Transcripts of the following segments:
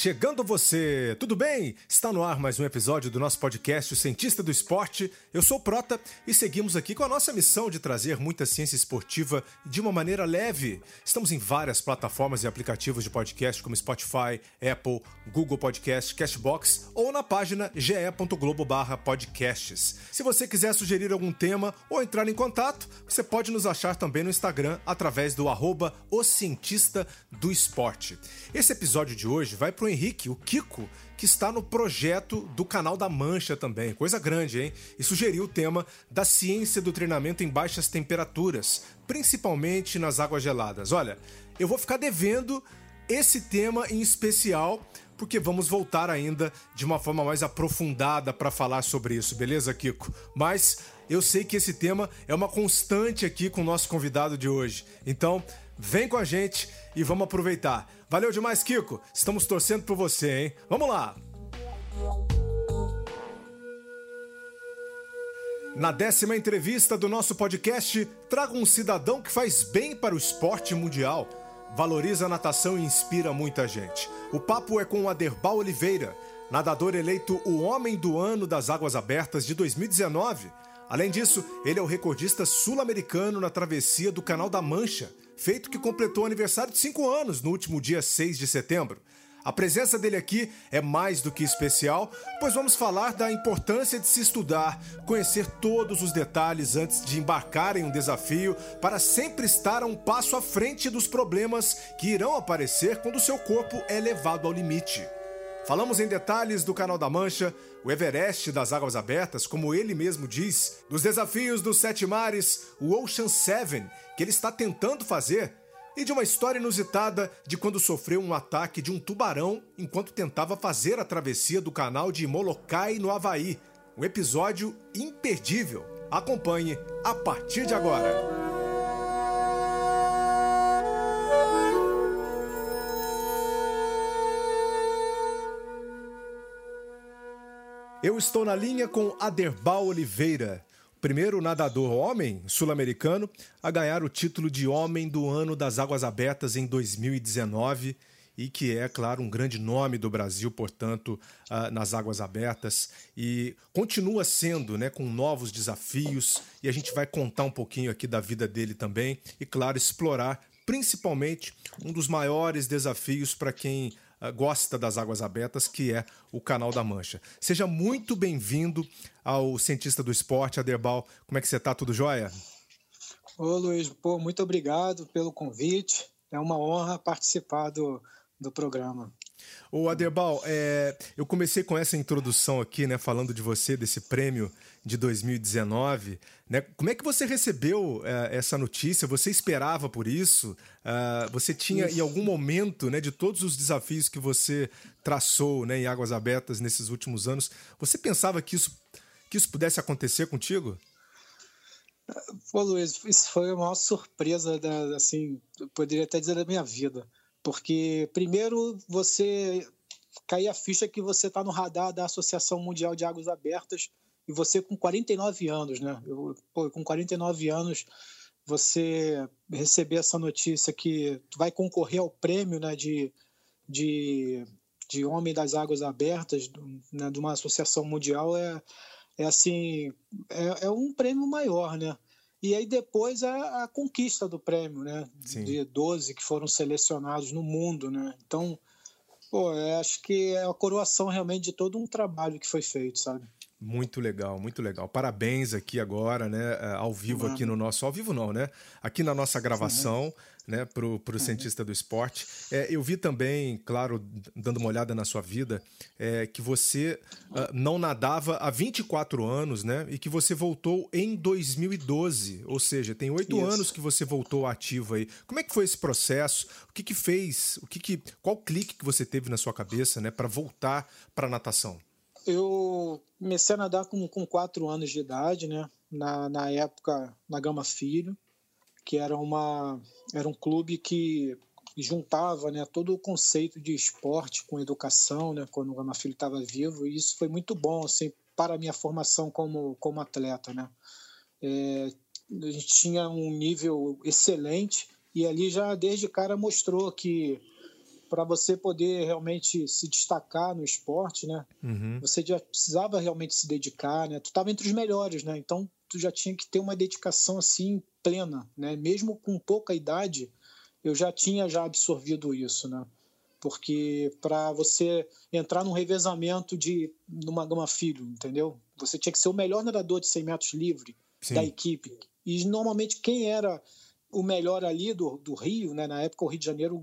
Chegando você! Tudo bem? Está no ar mais um episódio do nosso podcast O Cientista do Esporte. Eu sou o Prota e seguimos aqui com a nossa missão de trazer muita ciência esportiva de uma maneira leve. Estamos em várias plataformas e aplicativos de podcast como Spotify, Apple, Google Podcast, Cashbox ou na página ge.globo/podcasts. Se você quiser sugerir algum tema ou entrar em contato, você pode nos achar também no Instagram através do arroba O Cientista do Esporte. Esse episódio de hoje vai para Henrique, o Kiko, que está no projeto do Canal da Mancha também. Coisa grande, hein? E sugeriu o tema da ciência do treinamento em baixas temperaturas, principalmente nas águas geladas. Olha, eu vou ficar devendo esse tema em especial, porque vamos voltar ainda de uma forma mais aprofundada para falar sobre isso, beleza, Kiko? Mas eu sei que esse tema é uma constante aqui com o nosso convidado de hoje. Então, vem com a gente e vamos aproveitar. Valeu demais, Kiko. Estamos torcendo por você, hein? Vamos lá! Na décima entrevista do nosso podcast, trago um cidadão que faz bem para o esporte mundial, valoriza a natação e inspira muita gente. O papo é com o Aderbal Oliveira, nadador eleito o Homem do Ano das Águas Abertas de 2019. Além disso, ele é o recordista sul-americano na travessia do Canal da Mancha, feito que completou aniversário de 5 anos no último dia 6 de setembro. A presença dele aqui é mais do que especial, pois vamos falar da importância de se estudar, conhecer todos os detalhes antes de embarcar em um desafio, para sempre estar a um passo à frente dos problemas que irão aparecer quando seu corpo é levado ao limite. Falamos em detalhes do Canal da Mancha, o Everest das águas abertas, como ele mesmo diz, dos desafios dos sete mares, o Ocean Seven, que ele está tentando fazer, e de uma história inusitada de quando sofreu um ataque de um tubarão enquanto tentava fazer a travessia do canal de Molokai, no Havaí. Um episódio imperdível. Acompanhe a partir de agora. Eu estou na linha com Aderbal Oliveira, primeiro nadador homem sul-americano a ganhar o título de Homem do Ano das Águas Abertas em 2019 e que é, claro, um grande nome do Brasil, portanto, uh, nas águas abertas. E continua sendo, né, com novos desafios e a gente vai contar um pouquinho aqui da vida dele também e, claro, explorar principalmente um dos maiores desafios para quem ah, gosta das águas abertas, que é o Canal da Mancha. Seja muito bem-vindo ao Cientista do Esporte, Aderbal. Como é que você está? Tudo jóia? Ô Luiz, pô, muito obrigado pelo convite. É uma honra participar do, do programa. O Aderbal, é, eu comecei com essa introdução aqui, né, falando de você, desse prêmio de 2019. Né? Como é que você recebeu é, essa notícia? Você esperava por isso? Uh, você tinha, isso. em algum momento, né, de todos os desafios que você traçou né, em Águas Abertas nesses últimos anos, você pensava que isso, que isso pudesse acontecer contigo? Pô, Luiz, isso foi a maior surpresa, da, assim, eu poderia até dizer da minha vida. Porque, primeiro, você cair a ficha que você está no radar da Associação Mundial de Águas Abertas e você com 49 anos, né? Eu, pô, com 49 anos, você receber essa notícia que vai concorrer ao prêmio né, de, de, de Homem das Águas Abertas, né, de uma associação mundial, é, é assim, é, é um prêmio maior, né? E aí depois a, a conquista do prêmio, né? Sim. De 12 que foram selecionados no mundo, né? Então, pô, acho que é a coroação realmente de todo um trabalho que foi feito, sabe? Muito legal, muito legal. Parabéns aqui agora, né? Eh, ao vivo aqui no nosso. Ao vivo não, né? Aqui na nossa gravação, né? Pro, pro uhum. cientista do esporte. É, eu vi também, claro, dando uma olhada na sua vida, é, que você uh, não nadava há 24 anos, né? E que você voltou em 2012. Ou seja, tem oito anos que você voltou ativo aí. Como é que foi esse processo? O que que fez? O que que, qual clique que você teve na sua cabeça, né? Para voltar para natação? Eu comecei a nadar com, com quatro anos de idade, né? Na, na época, na Gama Filho, que era, uma, era um clube que juntava né, todo o conceito de esporte com educação, né, quando o Gama Filho estava vivo, e isso foi muito bom assim, para a minha formação como, como atleta. Né? É, a gente tinha um nível excelente e ali já desde cara mostrou que para você poder realmente se destacar no esporte, né? Uhum. Você já precisava realmente se dedicar, né? Tu estava entre os melhores, né? Então tu já tinha que ter uma dedicação assim plena, né? Mesmo com pouca idade, eu já tinha já absorvido isso, né? Porque para você entrar num revezamento de numa gama filho, entendeu? Você tinha que ser o melhor nadador de 100 metros livre Sim. da equipe. E normalmente quem era o melhor ali do, do Rio, né? Na época o Rio de Janeiro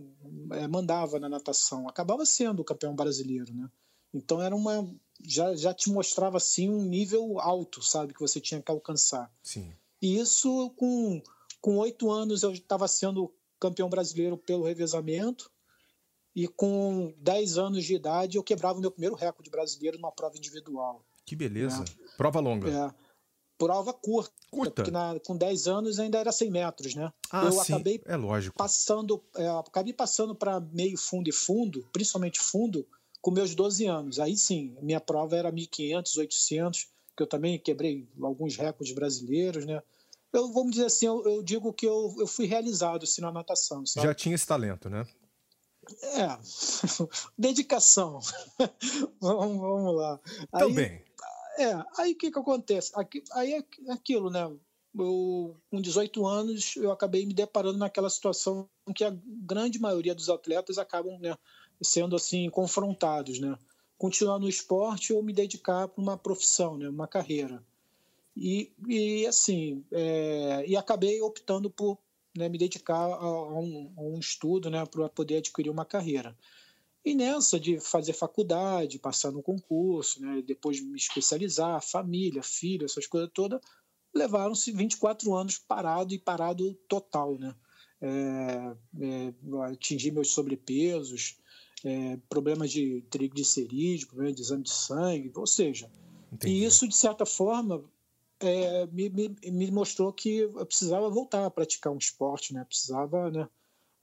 é, mandava na natação, acabava sendo o campeão brasileiro, né? Então era uma já, já te mostrava assim um nível alto, sabe, que você tinha que alcançar. Sim. E isso com com oito anos eu estava sendo campeão brasileiro pelo revezamento e com dez anos de idade eu quebrava o meu primeiro recorde brasileiro numa prova individual. Que beleza. Né? Prova longa. É prova curta. Curta. Porque na, com 10 anos ainda era 100 metros, né? Ah, eu sim. acabei é lógico. passando, é, acabei passando para meio fundo e fundo, principalmente fundo, com meus 12 anos. Aí sim, minha prova era 1500, 800, que eu também quebrei alguns recordes brasileiros, né? Eu, vamos dizer assim, eu, eu digo que eu, eu fui realizado assim, na natação. Sabe? Já tinha esse talento, né? É, dedicação. vamos, vamos lá. Também. É, aí o que, que acontece? Aqui, aí é aquilo, né? Eu, com 18 anos, eu acabei me deparando naquela situação que a grande maioria dos atletas acabam né, sendo assim confrontados, né? Continuar no esporte ou me dedicar para uma profissão, né, uma carreira. E, e assim, é, e acabei optando por né, me dedicar a, a, um, a um estudo né, para poder adquirir uma carreira. E nessa de fazer faculdade, passar no concurso, né, depois me especializar, família, filho, essas coisas todas, levaram-se 24 anos parado e parado total, né? É, é, atingir meus sobrepesos, é, problemas de triglicerídeos, problemas de exame de sangue, ou seja, Entendi. e isso de certa forma é, me, me, me, mostrou que eu precisava voltar a praticar um esporte, né? Precisava, né?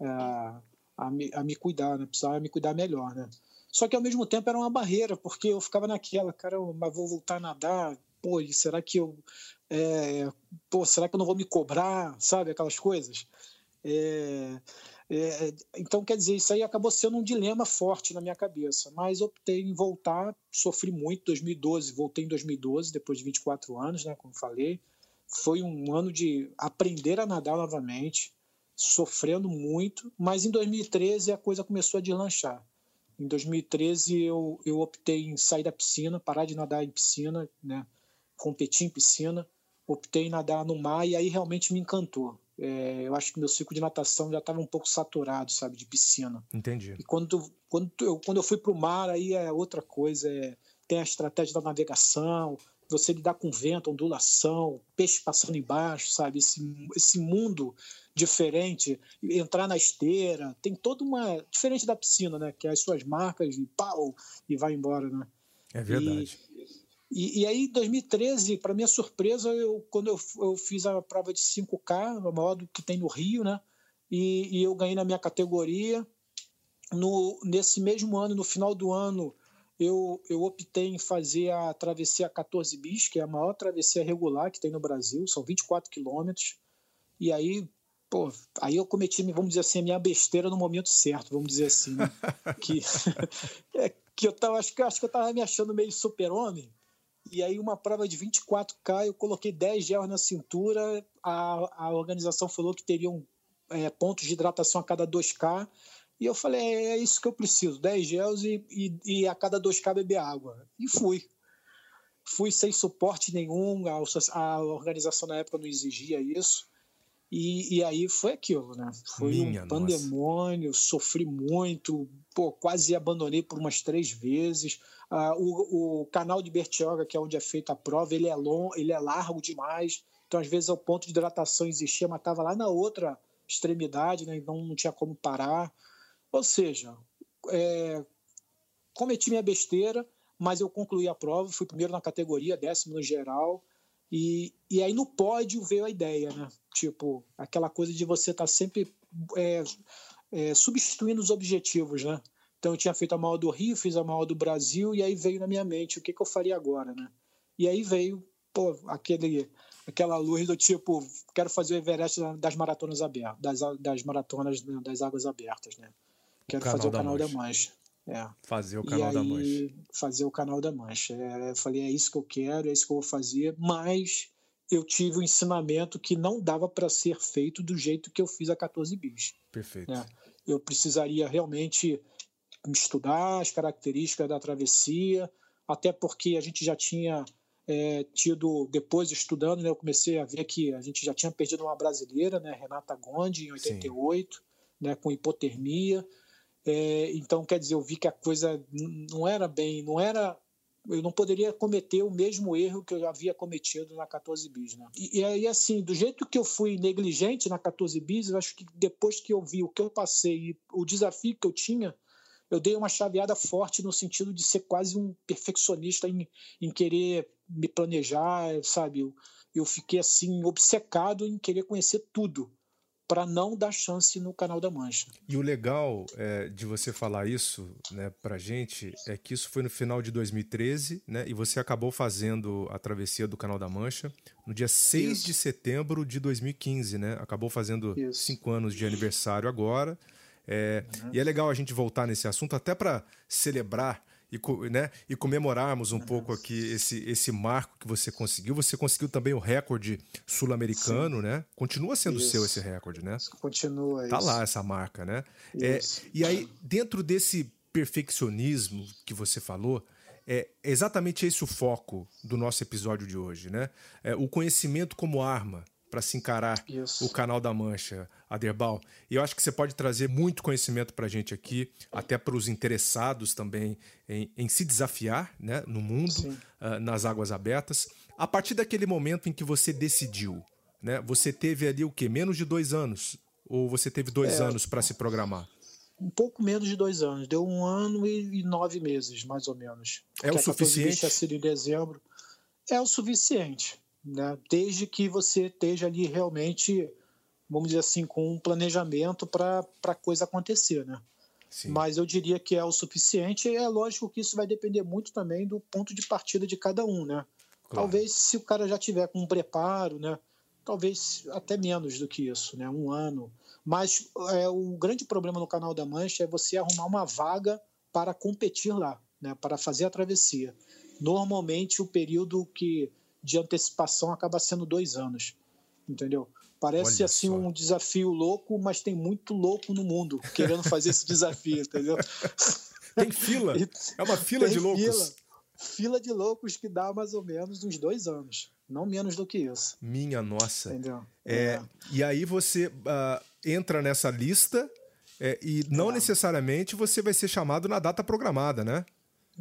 É, a me, a me cuidar, né? Precisava me cuidar melhor, né? Só que ao mesmo tempo era uma barreira, porque eu ficava naquela, cara, mas vou voltar a nadar, pô, será que eu. É, pô, será que eu não vou me cobrar, sabe? Aquelas coisas. É, é, então, quer dizer, isso aí acabou sendo um dilema forte na minha cabeça, mas optei em voltar, sofri muito 2012, voltei em 2012, depois de 24 anos, né, como falei. Foi um ano de aprender a nadar novamente, sofrendo muito, mas em 2013 a coisa começou a deslanchar. Em 2013 eu, eu optei em sair da piscina, parar de nadar em piscina, né? competir em piscina, optei em nadar no mar e aí realmente me encantou. É, eu acho que meu ciclo de natação já estava um pouco saturado, sabe, de piscina. Entendi. E quando, quando, eu, quando eu fui para o mar, aí é outra coisa, é, tem a estratégia da navegação, você lidar com vento, ondulação, peixe passando embaixo, sabe? Esse, esse mundo diferente, entrar na esteira, tem toda uma. diferente da piscina, né? Que é as suas marcas e pau, e vai embora, né? É verdade. E, e, e aí, em 2013, para minha surpresa, eu, quando eu, eu fiz a prova de 5K, a maior do que tem no Rio, né? E, e eu ganhei na minha categoria. No, nesse mesmo ano, no final do ano, eu, eu optei em fazer a travessia 14 bis, que é a maior travessia regular que tem no Brasil, são 24 quilômetros. E aí, pô, aí eu cometi, vamos dizer assim, a minha besteira no momento certo, vamos dizer assim, né? que, é, que eu tava, acho que, acho que eu tava me achando meio super-homem, e aí uma prova de 24K, eu coloquei 10 gel na cintura, a, a organização falou que teriam é, pontos de hidratação a cada 2K, e eu falei, é, é isso que eu preciso, 10 gels e, e, e a cada 2K beber água. E fui. Fui sem suporte nenhum, a, a organização na época não exigia isso. E, e, aí foi aquilo, né? Foi Minha um pandemônio, nossa. sofri muito, pô, quase abandonei por umas três vezes. Ah, o, o, canal de Bertioga, que é onde é feita a prova, ele é longo, ele é largo demais. Então, às vezes, o ponto de hidratação existia, mas estava lá na outra extremidade, né? Então não tinha como parar. Ou seja, é, cometi minha besteira, mas eu concluí a prova, fui primeiro na categoria, décimo no geral. E, e aí no pódio veio a ideia, né? Tipo, aquela coisa de você estar tá sempre é, é, substituindo os objetivos, né? Então eu tinha feito a maior do Rio, fiz a maior do Brasil, e aí veio na minha mente o que, que eu faria agora, né? E aí veio, pô, aquele, aquela luz do tipo, quero fazer o Everest das maratonas abertas, das, das maratonas das águas abertas, né? Quero fazer o canal da Mancha. Da Mancha. É. Fazer o canal da Mancha. Fazer o canal da Mancha. É, eu falei, é isso que eu quero, é isso que eu vou fazer, mas eu tive um ensinamento que não dava para ser feito do jeito que eu fiz a 14 bis. Perfeito. É. Eu precisaria realmente estudar as características da travessia, até porque a gente já tinha é, tido, depois estudando, né, eu comecei a ver que a gente já tinha perdido uma brasileira, né, Renata Gondi, em 88, né, com hipotermia. É, então, quer dizer, eu vi que a coisa não era bem, não era. Eu não poderia cometer o mesmo erro que eu havia cometido na 14 bis. Né? E, e aí, assim, do jeito que eu fui negligente na 14 bis, eu acho que depois que eu vi o que eu passei e o desafio que eu tinha, eu dei uma chaveada forte no sentido de ser quase um perfeccionista em, em querer me planejar, sabe? Eu, eu fiquei assim obcecado em querer conhecer tudo para não dar chance no canal da Mancha. E o legal é, de você falar isso, né, para gente, é que isso foi no final de 2013, né, e você acabou fazendo a travessia do canal da Mancha no dia 6 isso. de setembro de 2015, né? Acabou fazendo isso. cinco anos de aniversário agora. É, uhum. E é legal a gente voltar nesse assunto até para celebrar e, né, e comemorarmos um pouco aqui esse, esse marco que você conseguiu. Você conseguiu também o recorde sul-americano, né? Continua sendo isso. seu esse recorde, né? Continua Tá isso. lá essa marca, né? É, e aí, dentro desse perfeccionismo que você falou, é exatamente esse o foco do nosso episódio de hoje, né? É, o conhecimento como arma para se encarar Isso. o canal da Mancha, Aderbal. E eu acho que você pode trazer muito conhecimento para a gente aqui, até para os interessados também em, em, se desafiar né, no mundo, uh, nas águas abertas. A partir daquele momento em que você decidiu, né, você teve ali o quê? Menos de dois anos? Ou você teve dois é, anos para se programar? Um pouco menos de dois anos. Deu um ano e, e nove meses, mais ou menos. É o suficiente? Tinha sido em dezembro. É o suficiente né? desde que você esteja ali realmente, vamos dizer assim, com um planejamento para a coisa acontecer. Né? Sim. Mas eu diria que é o suficiente, e é lógico que isso vai depender muito também do ponto de partida de cada um. Né? Claro. Talvez se o cara já tiver com um preparo, né? talvez até menos do que isso, né? um ano. Mas é, o grande problema no Canal da Mancha é você arrumar uma vaga para competir lá, né? para fazer a travessia. Normalmente o período que de antecipação acaba sendo dois anos. Entendeu? Parece Olha assim só. um desafio louco, mas tem muito louco no mundo querendo fazer esse desafio, entendeu? Tem fila. É uma fila de loucos. Fila, fila de loucos que dá mais ou menos uns dois anos. Não menos do que isso. Minha nossa. Entendeu? É, é. E aí você uh, entra nessa lista é, e não é. necessariamente você vai ser chamado na data programada, né?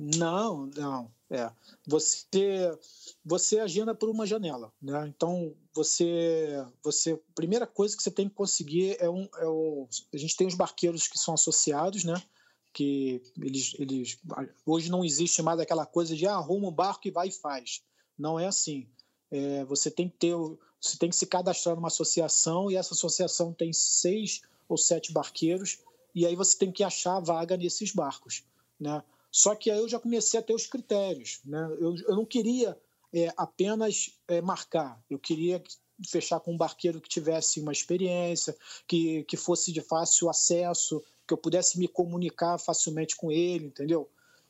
Não, não. É. Você você agenda por uma janela, né? Então você você primeira coisa que você tem que conseguir é um, é a gente tem os barqueiros que são associados, né? Que eles eles hoje não existe mais aquela coisa de ah, arruma um barco e vai e faz. Não é assim. É, você tem que ter você tem que se cadastrar numa associação e essa associação tem seis ou sete barqueiros e aí você tem que achar vaga nesses barcos, né? Só que aí eu já comecei a ter os critérios. Né? Eu, eu não queria é, apenas é, marcar, eu queria fechar com um barqueiro que tivesse uma experiência, que, que fosse de fácil acesso, que eu pudesse me comunicar facilmente com ele, entendeu?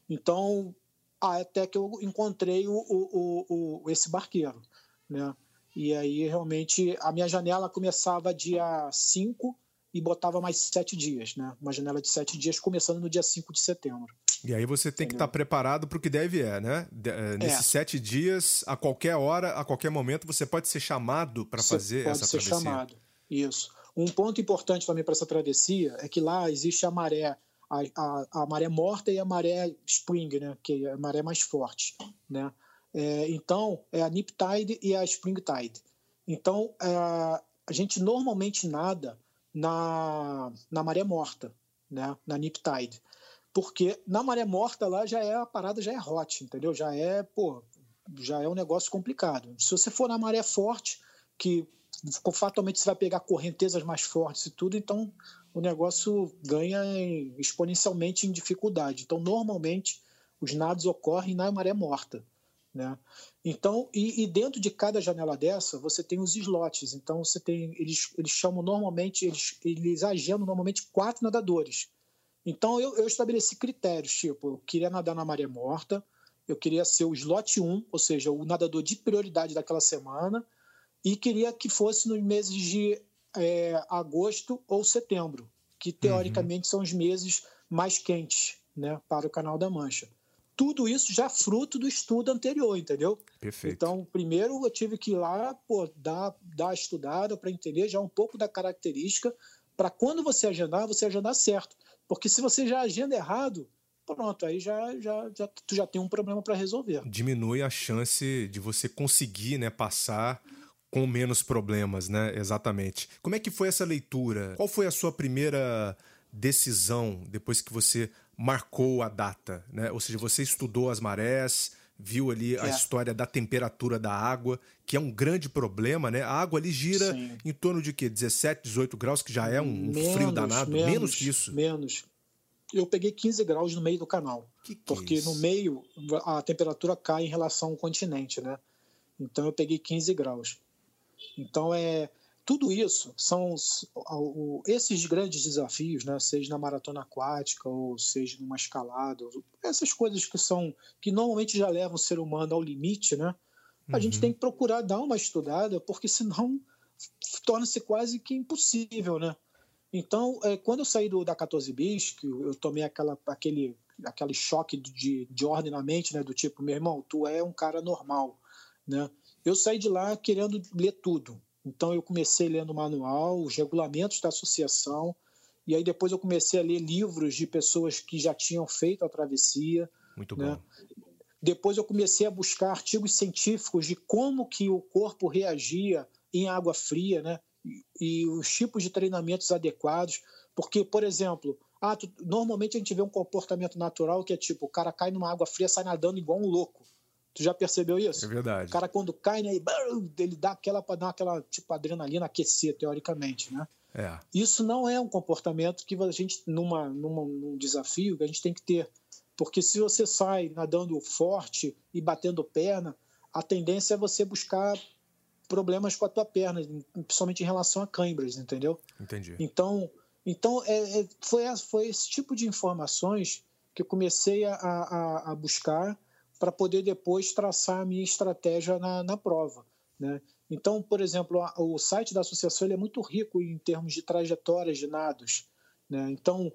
Então, até que eu encontrei o, o, o, esse barqueiro, né? E aí, realmente, a minha janela começava dia 5 e botava mais sete dias, né? Uma janela de sete dias, começando no dia 5 de setembro. E aí você tem que estar tá preparado para o que deve é, né? Eh, nesses é. sete dias, a qualquer hora, a qualquer momento, você pode ser chamado para fazer essa travessia. Pode ser chamado, isso. Um ponto importante também para essa travessia é que lá existe a maré, a, a, a, maré morta e a maré spring, né? Que é a maré mais forte, né? É, então, é a nip tide e a spring tide. Então, é, a gente normalmente nada na, na maré morta, né? Na nip tide. Porque na maré morta lá já é a parada já é hot, entendeu? Já é, pô, já é um negócio complicado. Se você for na maré forte, que fatalmente você vai pegar correntezas mais fortes e tudo, então o negócio ganha exponencialmente em dificuldade. Então, normalmente, os nados ocorrem na maré morta. Né? Então, e, e, dentro de cada janela dessa, você tem os slots. Então, você tem, eles, eles chamam normalmente, eles, eles agendam normalmente quatro nadadores. Então eu, eu estabeleci critérios, tipo, eu queria nadar na maré morta, eu queria ser o slot 1, ou seja, o nadador de prioridade daquela semana, e queria que fosse nos meses de é, agosto ou setembro, que uhum. teoricamente uhum. são os meses mais quentes né, para o Canal da Mancha. Tudo isso já fruto do estudo anterior, entendeu? Perfeito. Então, primeiro eu tive que ir lá, pô, dar, dar a estudada para entender já um pouco da característica, para quando você agendar, você agendar certo. Porque se você já agenda errado, pronto, aí já, já, já tu já tem um problema para resolver. Diminui a chance de você conseguir né, passar com menos problemas, né? Exatamente. Como é que foi essa leitura? Qual foi a sua primeira decisão depois que você marcou a data, né? Ou seja, você estudou as marés, viu ali a é. história da temperatura da água, que é um grande problema, né? A água ali gira Sim. em torno de quê? 17, 18 graus, que já é um menos, frio danado, menos, menos que isso. Menos. Eu peguei 15 graus no meio do canal, que que porque é no meio a temperatura cai em relação ao continente, né? Então eu peguei 15 graus. Então, é tudo isso são os, esses grandes desafios, né? seja na maratona aquática ou seja numa escalada, essas coisas que são que normalmente já levam o ser humano ao limite, né? A uhum. gente tem que procurar dar uma estudada, porque senão torna-se quase que impossível, né? Então, é, quando eu saí do, da 14 bis, que eu tomei aquela, aquele, aquele choque de, de ordem na mente, né? Do tipo, meu irmão, tu é um cara normal, né? Eu saí de lá querendo ler tudo. Então eu comecei lendo o manual, os regulamentos da associação, e aí depois eu comecei a ler livros de pessoas que já tinham feito a travessia. Muito né? bom. Depois eu comecei a buscar artigos científicos de como que o corpo reagia em água fria, né? E, e os tipos de treinamentos adequados, porque, por exemplo, ah, tu, normalmente a gente vê um comportamento natural que é tipo, o cara cai numa água fria, sai nadando igual um louco. Tu já percebeu isso? É verdade. O cara quando cai, né, ele dá aquela para dar aquela tipo adrenalina aquecer teoricamente, né? É. Isso não é um comportamento que a gente numa, numa num desafio que a gente tem que ter, porque se você sai nadando forte e batendo perna, a tendência é você buscar problemas com a tua perna, principalmente em relação a cãibras, entendeu? Entendi. Então, então é, é, foi, foi esse tipo de informações que eu comecei a, a, a buscar para poder depois traçar a minha estratégia na, na prova. Né? Então, por exemplo, o site da associação é muito rico em termos de trajetórias de nados. Né? Então,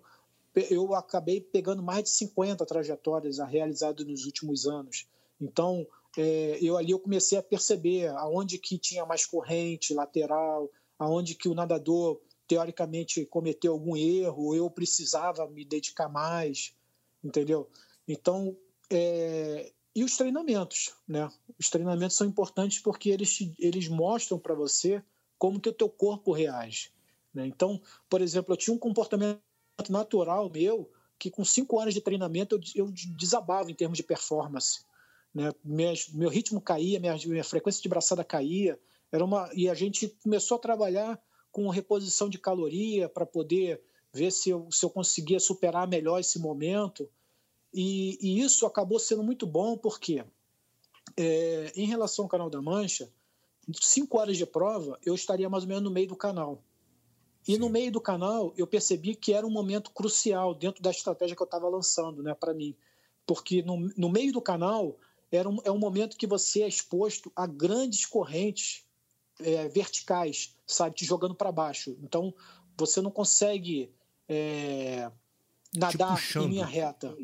eu acabei pegando mais de 50 trajetórias realizadas nos últimos anos. Então, é, eu ali eu comecei a perceber aonde que tinha mais corrente lateral, aonde que o nadador teoricamente cometeu algum erro, eu precisava me dedicar mais, entendeu? Então, é, e os treinamentos, né? Os treinamentos são importantes porque eles, eles mostram para você como que o teu corpo reage. Né? Então, por exemplo, eu tinha um comportamento natural meu que com cinco anos de treinamento eu, eu desabava em termos de performance. Né? meu ritmo caía, minha, minha frequência de braçada caía. Era uma, e a gente começou a trabalhar com reposição de caloria para poder ver se eu, se eu conseguia superar melhor esse momento. E, e isso acabou sendo muito bom porque, é, em relação ao Canal da Mancha, cinco horas de prova, eu estaria mais ou menos no meio do canal. E Sim. no meio do canal, eu percebi que era um momento crucial dentro da estratégia que eu estava lançando né, para mim. Porque no, no meio do canal era um, é um momento que você é exposto a grandes correntes é, verticais, sabe, te jogando para baixo. Então, você não consegue é, nadar em linha reta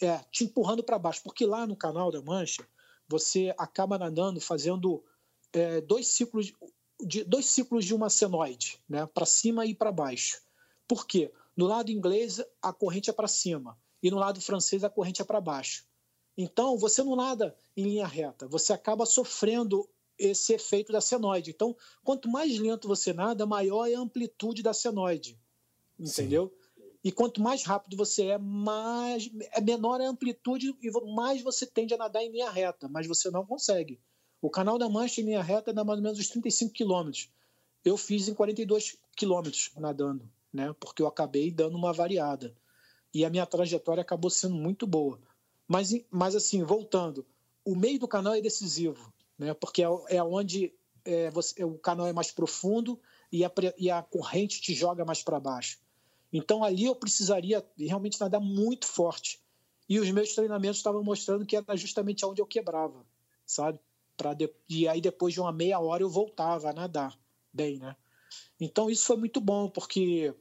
é, te empurrando para baixo, porque lá no canal da Mancha você acaba nadando fazendo é, dois ciclos de dois ciclos de uma senoide, né, para cima e para baixo. Por quê? No lado inglês a corrente é para cima e no lado francês a corrente é para baixo. Então você não nada em linha reta, você acaba sofrendo esse efeito da senoide. Então, quanto mais lento você nada, maior é a amplitude da senoide. Entendeu? Sim. E quanto mais rápido você é, mais é menor a amplitude e mais você tende a nadar em linha reta, mas você não consegue. O canal da Mancha em linha reta dá mais ou menos uns 35 quilômetros. Eu fiz em 42 quilômetros nadando, né? Porque eu acabei dando uma variada. E a minha trajetória acabou sendo muito boa. Mas, mas assim, voltando, o meio do canal é decisivo, né? Porque é, é onde é, você, o canal é mais profundo e a, e a corrente te joga mais para baixo. Então ali eu precisaria realmente nadar muito forte. E os meus treinamentos estavam mostrando que era justamente onde eu quebrava, sabe? De... E aí depois de uma meia hora eu voltava a nadar bem, né? Então isso foi muito bom, porque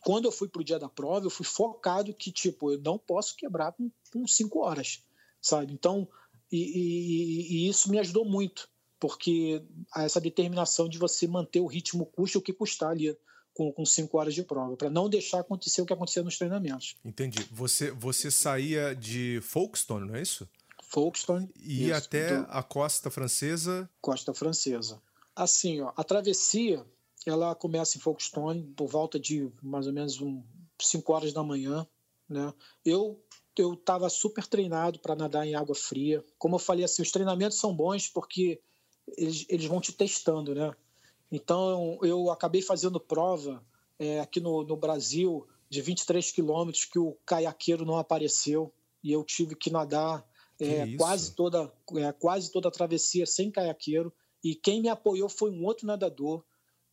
quando eu fui para o dia da prova, eu fui focado que, tipo, eu não posso quebrar com, com cinco horas, sabe? Então, e, e, e, isso me ajudou muito, porque essa determinação de você manter o ritmo custe o que custar ali com, com cinco horas de prova, para não deixar acontecer o que aconteceu nos treinamentos. Entendi. Você, você saía de Folkestone, não é isso? Folkestone. E ia até do... a costa francesa? Costa francesa. Assim, ó, a travessia ela começa em Folkestone por volta de mais ou menos um, 5 horas da manhã. Né? Eu eu estava super treinado para nadar em água fria. Como eu falei assim, os treinamentos são bons porque eles, eles vão te testando, né? Então eu acabei fazendo prova é, aqui no, no Brasil de 23 quilômetros que o caiaqueiro não apareceu. E eu tive que nadar é, que quase toda é, quase toda a travessia sem caiaqueiro. E quem me apoiou foi um outro nadador.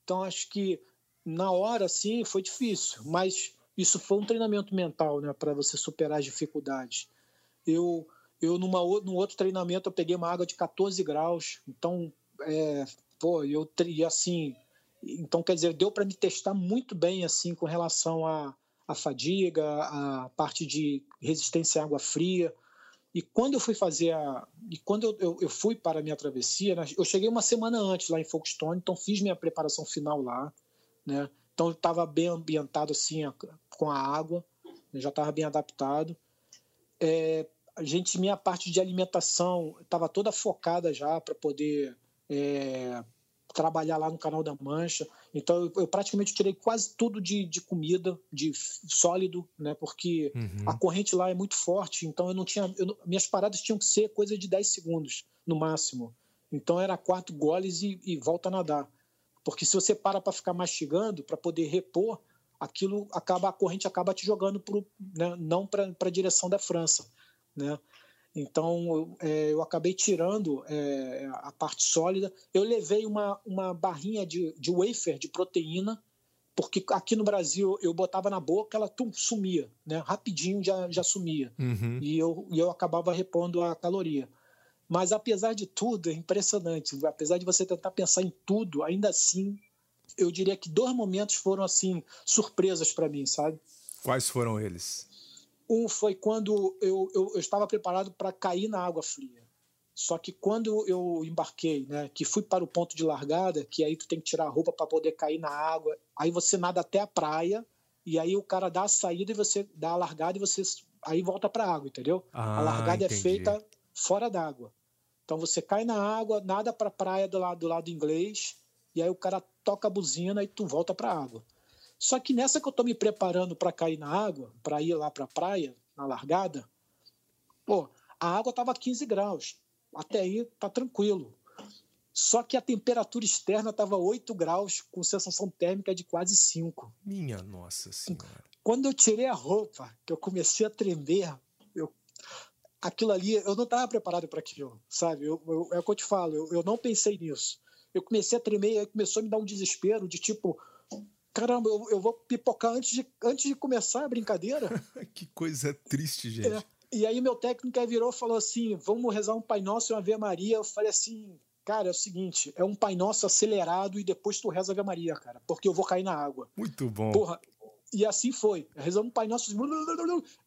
Então acho que na hora sim foi difícil, mas isso foi um treinamento mental, né, para você superar as dificuldades. Eu eu numa no outro treinamento eu peguei uma água de 14 graus, então é, pô, eu e assim, então quer dizer, deu para me testar muito bem assim com relação a a fadiga, a parte de resistência à água fria. E quando eu fui fazer a. E quando eu, eu, eu fui para a minha travessia, né, eu cheguei uma semana antes lá em Folkestone, então fiz minha preparação final lá. Né? Então eu estava bem ambientado assim com a água, já estava bem adaptado. É, a gente, minha parte de alimentação estava toda focada já para poder é, trabalhar lá no Canal da Mancha. Então eu, eu praticamente tirei quase tudo de, de, comida, de sólido, né? Porque uhum. a corrente lá é muito forte, então eu não tinha. Eu, minhas paradas tinham que ser coisa de 10 segundos, no máximo. Então era quatro goles e, e volta a nadar. Porque se você para para ficar mastigando, para poder repor, aquilo acaba, a corrente acaba te jogando pro, né, não para a direção da França. Né? Então é, eu acabei tirando é, a parte sólida. Eu levei uma, uma barrinha de, de wafer de proteína, porque aqui no Brasil eu botava na boca, ela tum, sumia, né? rapidinho já, já sumia. Uhum. E, eu, e eu acabava repondo a caloria. Mas apesar de tudo, é impressionante. Apesar de você tentar pensar em tudo, ainda assim, eu diria que dois momentos foram assim surpresas para mim, sabe? Quais foram eles? Um foi quando eu, eu, eu estava preparado para cair na água fria. Só que quando eu embarquei, né, que fui para o ponto de largada, que aí tu tem que tirar a roupa para poder cair na água, aí você nada até a praia, e aí o cara dá a saída e você dá a largada e você aí volta para a água, entendeu? Ah, a largada é entendi. é feita fora d'água. Então você cai na água, nada para a praia do lado, do lado inglês, e aí o cara toca a buzina e tu volta para a água. Só que nessa que eu estou me preparando para cair na água, para ir lá para a praia, na largada, pô, a água estava 15 graus. Até aí tá tranquilo. Só que a temperatura externa estava 8 graus, com sensação térmica de quase 5. Minha nossa senhora. Quando eu tirei a roupa, que eu comecei a tremer, eu, aquilo ali, eu não estava preparado para aquilo, sabe? Eu, eu, é o que eu te falo, eu, eu não pensei nisso. Eu comecei a tremer e aí começou a me dar um desespero de tipo, caramba, eu, eu vou pipocar antes de, antes de começar a brincadeira. que coisa triste, gente. É. E aí meu técnico virou e falou assim, vamos rezar um Pai Nosso e uma Ave Maria. Eu falei assim, cara, é o seguinte, é um Pai Nosso acelerado e depois tu reza a Ave Maria, cara, porque eu vou cair na água. Muito bom. Porra, e assim foi. Rezando um Pai Nosso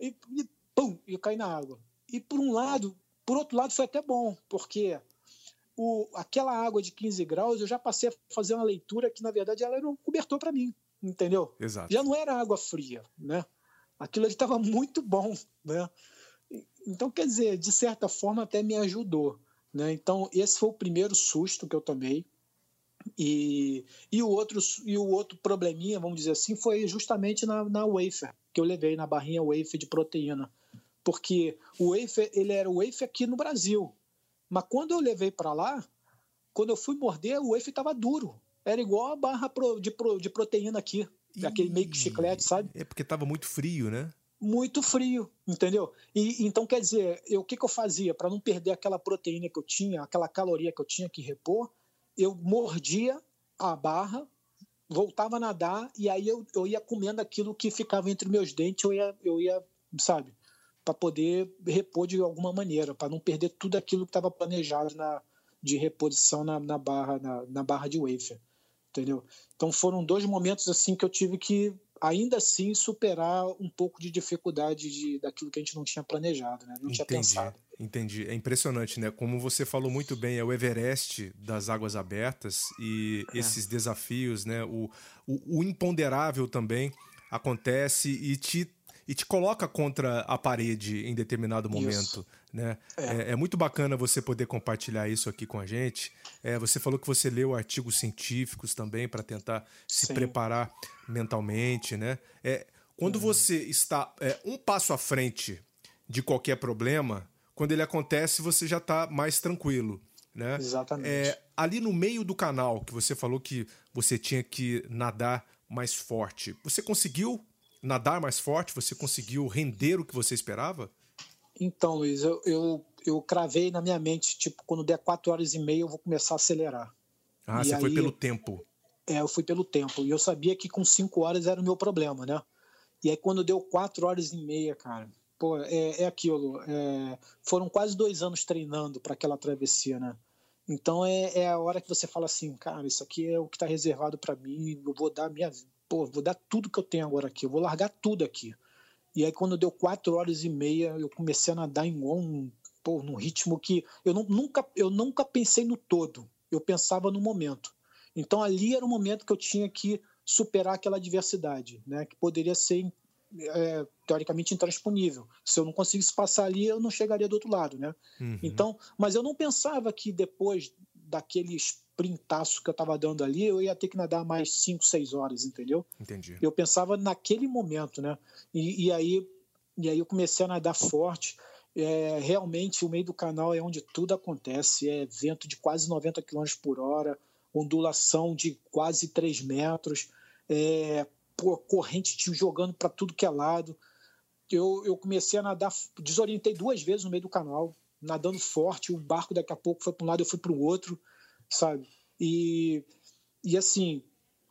e, e pum, e eu caí na água. E por um lado, por outro lado foi até bom, porque o, aquela água de 15 graus, eu já passei a fazer uma leitura que, na verdade, ela era um cobertor para mim, entendeu? Exato. Já não era água fria, né? Aquilo ali estava muito bom, né? Então, quer dizer, de certa forma até me ajudou, né? Então, esse foi o primeiro susto que eu tomei. E, e, o, outro, e o outro probleminha, vamos dizer assim, foi justamente na, na wafer, que eu levei na barrinha wafer de proteína. Porque o wafer, ele era o wafer aqui no Brasil, mas quando eu levei para lá, quando eu fui morder, o wafer estava duro. Era igual a barra de, de proteína aqui, e... aquele meio que chiclete, sabe? É porque estava muito frio, né? Muito frio, entendeu? E então quer dizer, eu, o que, que eu fazia para não perder aquela proteína que eu tinha, aquela caloria que eu tinha que repor? Eu mordia a barra, voltava a nadar e aí eu, eu ia comendo aquilo que ficava entre meus dentes, eu ia, eu ia sabe, para poder repor de alguma maneira, para não perder tudo aquilo que estava planejado na, de reposição na, na barra na, na, barra de wafer, entendeu? Então foram dois momentos assim que eu tive que ainda assim superar um pouco de dificuldade de, daquilo que a gente não tinha planejado, né? Não Entendi. tinha pensado. Entendi. É impressionante, né? Como você falou muito bem, é o Everest das águas abertas e é. esses desafios, né? O, o, o, imponderável também acontece e te, e te coloca contra a parede em determinado momento, isso. né? É. É, é. muito bacana você poder compartilhar isso aqui com a gente. É, você falou que você leu artigos científicos também para tentar se Sim. preparar mentalmente, né? É, quando uhum. você está é, um passo à frente de qualquer problema quando ele acontece, você já está mais tranquilo. Né? Exatamente. É, ali no meio do canal, que você falou que você tinha que nadar mais forte, você conseguiu nadar mais forte? Você conseguiu render o que você esperava? Então, Luiz, eu, eu, eu cravei na minha mente, tipo, quando der quatro horas e meia eu vou começar a acelerar. Ah, e você aí, foi pelo tempo. É, eu fui pelo tempo. E eu sabia que com cinco horas era o meu problema, né? E aí quando deu quatro horas e meia, cara, pô, é, é aquilo. É, foram quase dois anos treinando para aquela travessia, né? Então é, é, a hora que você fala assim, cara, isso aqui é o que está reservado para mim. Eu vou dar minha, pô, vou dar tudo que eu tenho agora aqui. Eu vou largar tudo aqui. E aí quando deu quatro horas e meia, eu comecei a nadar em um, pô, num ritmo que eu não, nunca, eu nunca pensei no todo. Eu pensava no momento. Então ali era o momento que eu tinha que superar aquela adversidade, né? Que poderia ser é, teoricamente intransponível. Se eu não conseguisse passar ali, eu não chegaria do outro lado, né? Uhum. Então, mas eu não pensava que depois daquele sprintaço que eu estava dando ali, eu ia ter que nadar mais 5, 6 horas, entendeu? Entendi. Eu pensava naquele momento, né? E, e aí, e aí eu comecei a nadar forte. É, realmente, o meio do canal é onde tudo acontece. É vento de quase 90 km por hora, ondulação de quase 3 metros, é, pô, corrente te jogando para tudo que é lado. Eu, eu comecei a nadar, desorientei duas vezes no meio do canal, nadando forte. O barco daqui a pouco foi para um lado, eu fui para o outro, sabe? E, e assim,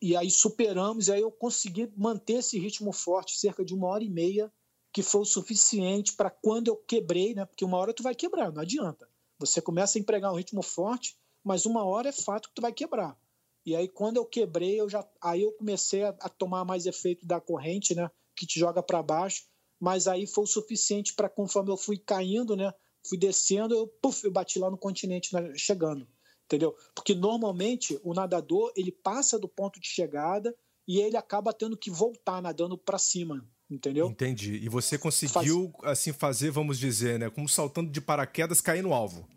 e aí superamos, e aí eu consegui manter esse ritmo forte, cerca de uma hora e meia, que foi o suficiente para quando eu quebrei, né? Porque uma hora tu vai quebrar, não adianta. Você começa a empregar um ritmo forte, mas uma hora é fato que tu vai quebrar. E aí quando eu quebrei, eu já aí eu comecei a, a tomar mais efeito da corrente, né, que te joga para baixo, mas aí foi o suficiente para conforme eu fui caindo, né, fui descendo, eu puf, eu bati lá no continente né, chegando, entendeu? Porque normalmente o nadador, ele passa do ponto de chegada e ele acaba tendo que voltar nadando para cima, entendeu? Entendi. E você conseguiu Faz... assim fazer, vamos dizer, né, como saltando de paraquedas cair no alvo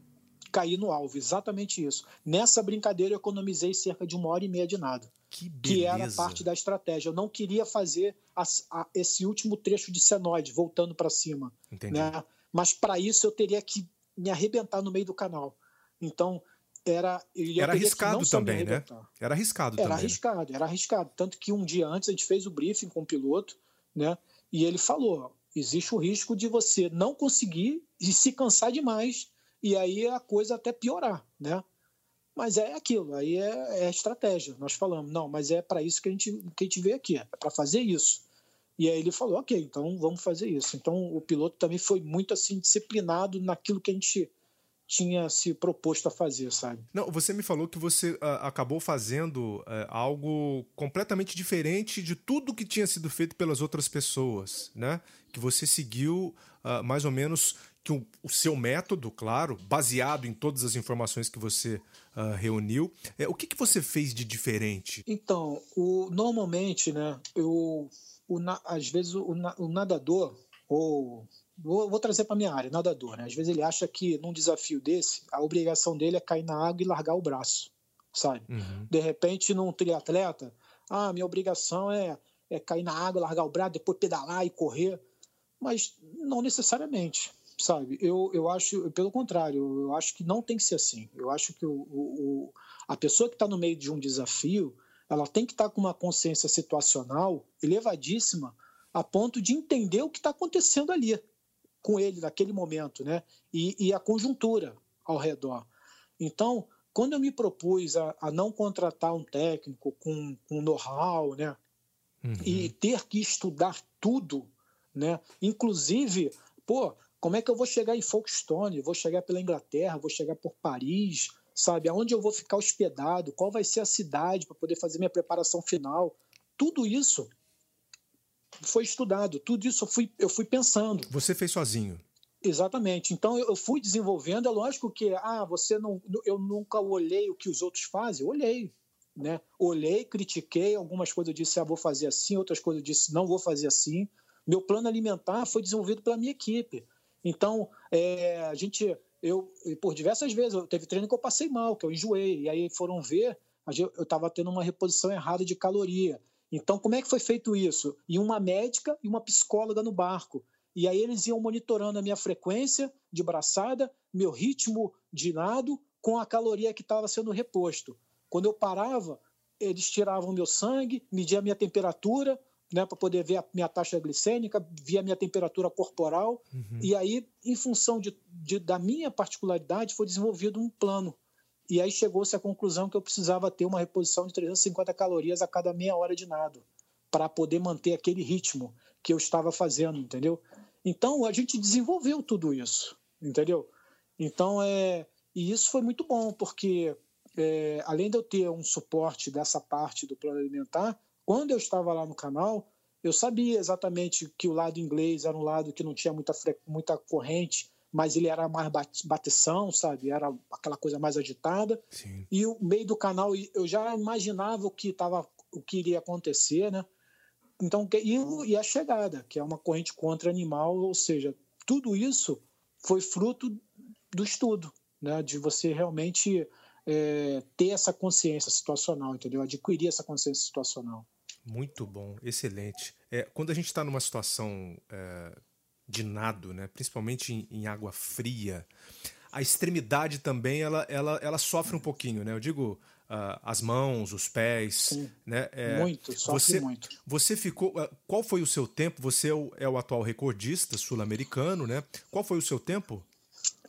cair no alvo, exatamente isso. Nessa brincadeira eu economizei cerca de uma hora e meia de nada. Que, que era parte da estratégia. Eu não queria fazer a, a, esse último trecho de senoide, voltando para cima. Entendi. Né? Mas para isso eu teria que me arrebentar no meio do canal. Então, era. Era arriscado também, né? Era arriscado era também. Era né? arriscado, era arriscado. Tanto que um dia antes a gente fez o briefing com o piloto, né? E ele falou: existe o risco de você não conseguir e se cansar demais e aí a coisa até piorar, né? Mas é aquilo, aí é, é estratégia. Nós falamos, não, mas é para isso que a gente, que a gente veio aqui, é para fazer isso. E aí ele falou, ok, então vamos fazer isso. Então o piloto também foi muito assim disciplinado naquilo que a gente tinha se proposto a fazer, sabe? Não, você me falou que você uh, acabou fazendo uh, algo completamente diferente de tudo que tinha sido feito pelas outras pessoas, né? Que você seguiu uh, mais ou menos que o, o, seu método, claro, baseado em todas as informações que você uh, reuniu, é, o que, que você fez de diferente? Então, o, normalmente, né, eu, o, às vezes o, o nadador, ou vou, vou trazer para minha área, nadador, né, às vezes ele acha que num desafio desse, a obrigação dele é cair na água e largar o braço, sabe? Uhum. De repente, num triatleta, ah, minha obrigação é, é cair na água, largar o braço, depois pedalar e correr, mas não necessariamente sabe? Eu, eu acho, pelo contrário, eu acho que não tem que ser assim. Eu acho que o, o a pessoa que está no meio de um desafio, ela tem que estar tá com uma consciência situacional elevadíssima a ponto de entender o que está acontecendo ali com ele naquele momento, né? E, e, a conjuntura ao redor. Então, quando eu me propus a, a não contratar um técnico com, com know-how, né? Uhum. E ter que estudar tudo, né? Inclusive, pô, como é que eu vou chegar em Folkestone? Vou chegar pela Inglaterra, vou chegar por Paris, sabe? Aonde eu vou ficar hospedado? Qual vai ser a cidade para poder fazer minha preparação final? Tudo isso foi estudado, tudo isso eu fui, eu fui pensando. Você fez sozinho? Exatamente. Então eu fui desenvolvendo. É lógico que ah, você não, eu nunca olhei o que os outros fazem. Eu olhei, né? Olhei, critiquei algumas coisas. Eu disse, ah, vou fazer assim. Outras coisas eu disse, não vou fazer assim. Meu plano alimentar foi desenvolvido pela minha equipe. Então é, a gente, eu por diversas vezes, eu teve treino que eu passei mal, que eu enjoei. E aí foram ver, eu estava tendo uma reposição errada de caloria. Então como é que foi feito isso? E uma médica e uma psicóloga no barco e aí eles iam monitorando a minha frequência de braçada, meu ritmo de nado com a caloria que estava sendo reposto. Quando eu parava, eles tiravam meu sangue, mediam a minha temperatura, né, para poder ver a minha taxa glicêmica, via a minha temperatura corporal. Uhum. E aí, em função de, de, da minha particularidade, foi desenvolvido um plano. E aí chegou-se à conclusão que eu precisava ter uma reposição de 350 calorias a cada meia hora de nado, para poder manter aquele ritmo que eu estava fazendo, entendeu? Então a gente desenvolveu tudo isso, entendeu? Então é e isso foi muito bom porque é, além de eu ter um suporte dessa parte do plano alimentar, quando eu estava lá no canal, eu sabia exatamente que o lado inglês era um lado que não tinha muita, muita corrente, mas ele era mais bateção, sabe? Era aquela coisa mais agitada. Sim. E o meio do canal, eu já imaginava o que tava, o que iria acontecer, né? Então, e, e a chegada, que é uma corrente contra animal, ou seja, tudo isso foi fruto do estudo, né, de você realmente é, ter essa consciência situacional, entendeu? Adquirir essa consciência situacional. Muito bom, excelente. É, quando a gente está numa situação é, de nado, né, principalmente em, em, água fria, a extremidade também ela, ela, ela sofre um pouquinho, né? Eu digo, uh, as mãos, os pés. Sim, né? É, muito, sofre você, muito. Você ficou. Uh, qual foi o seu tempo? Você é o, é o atual recordista sul-americano, né? Qual foi o seu tempo?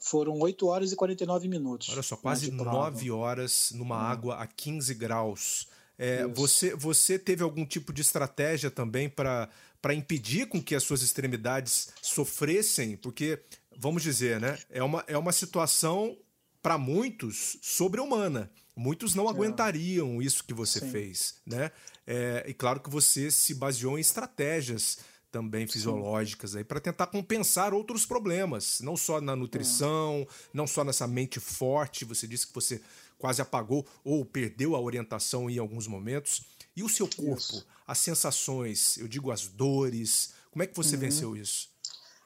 Foram 8 horas e 49 minutos. Olha só, quase 9 horas numa hum. água a 15 graus. É, você, você teve algum tipo de estratégia também para impedir com que as suas extremidades sofressem? Porque, vamos dizer, né, é uma, é uma situação, para muitos, sobre-humana. Muitos não é. aguentariam isso que você Sim. fez, né? É, e claro que você se baseou em estratégias também fisiológicas aí para tentar compensar outros problemas, não só na nutrição, é. não só nessa mente forte. Você disse que você quase apagou ou perdeu a orientação em alguns momentos. E o seu corpo, isso. as sensações, eu digo as dores, como é que você uhum. venceu isso?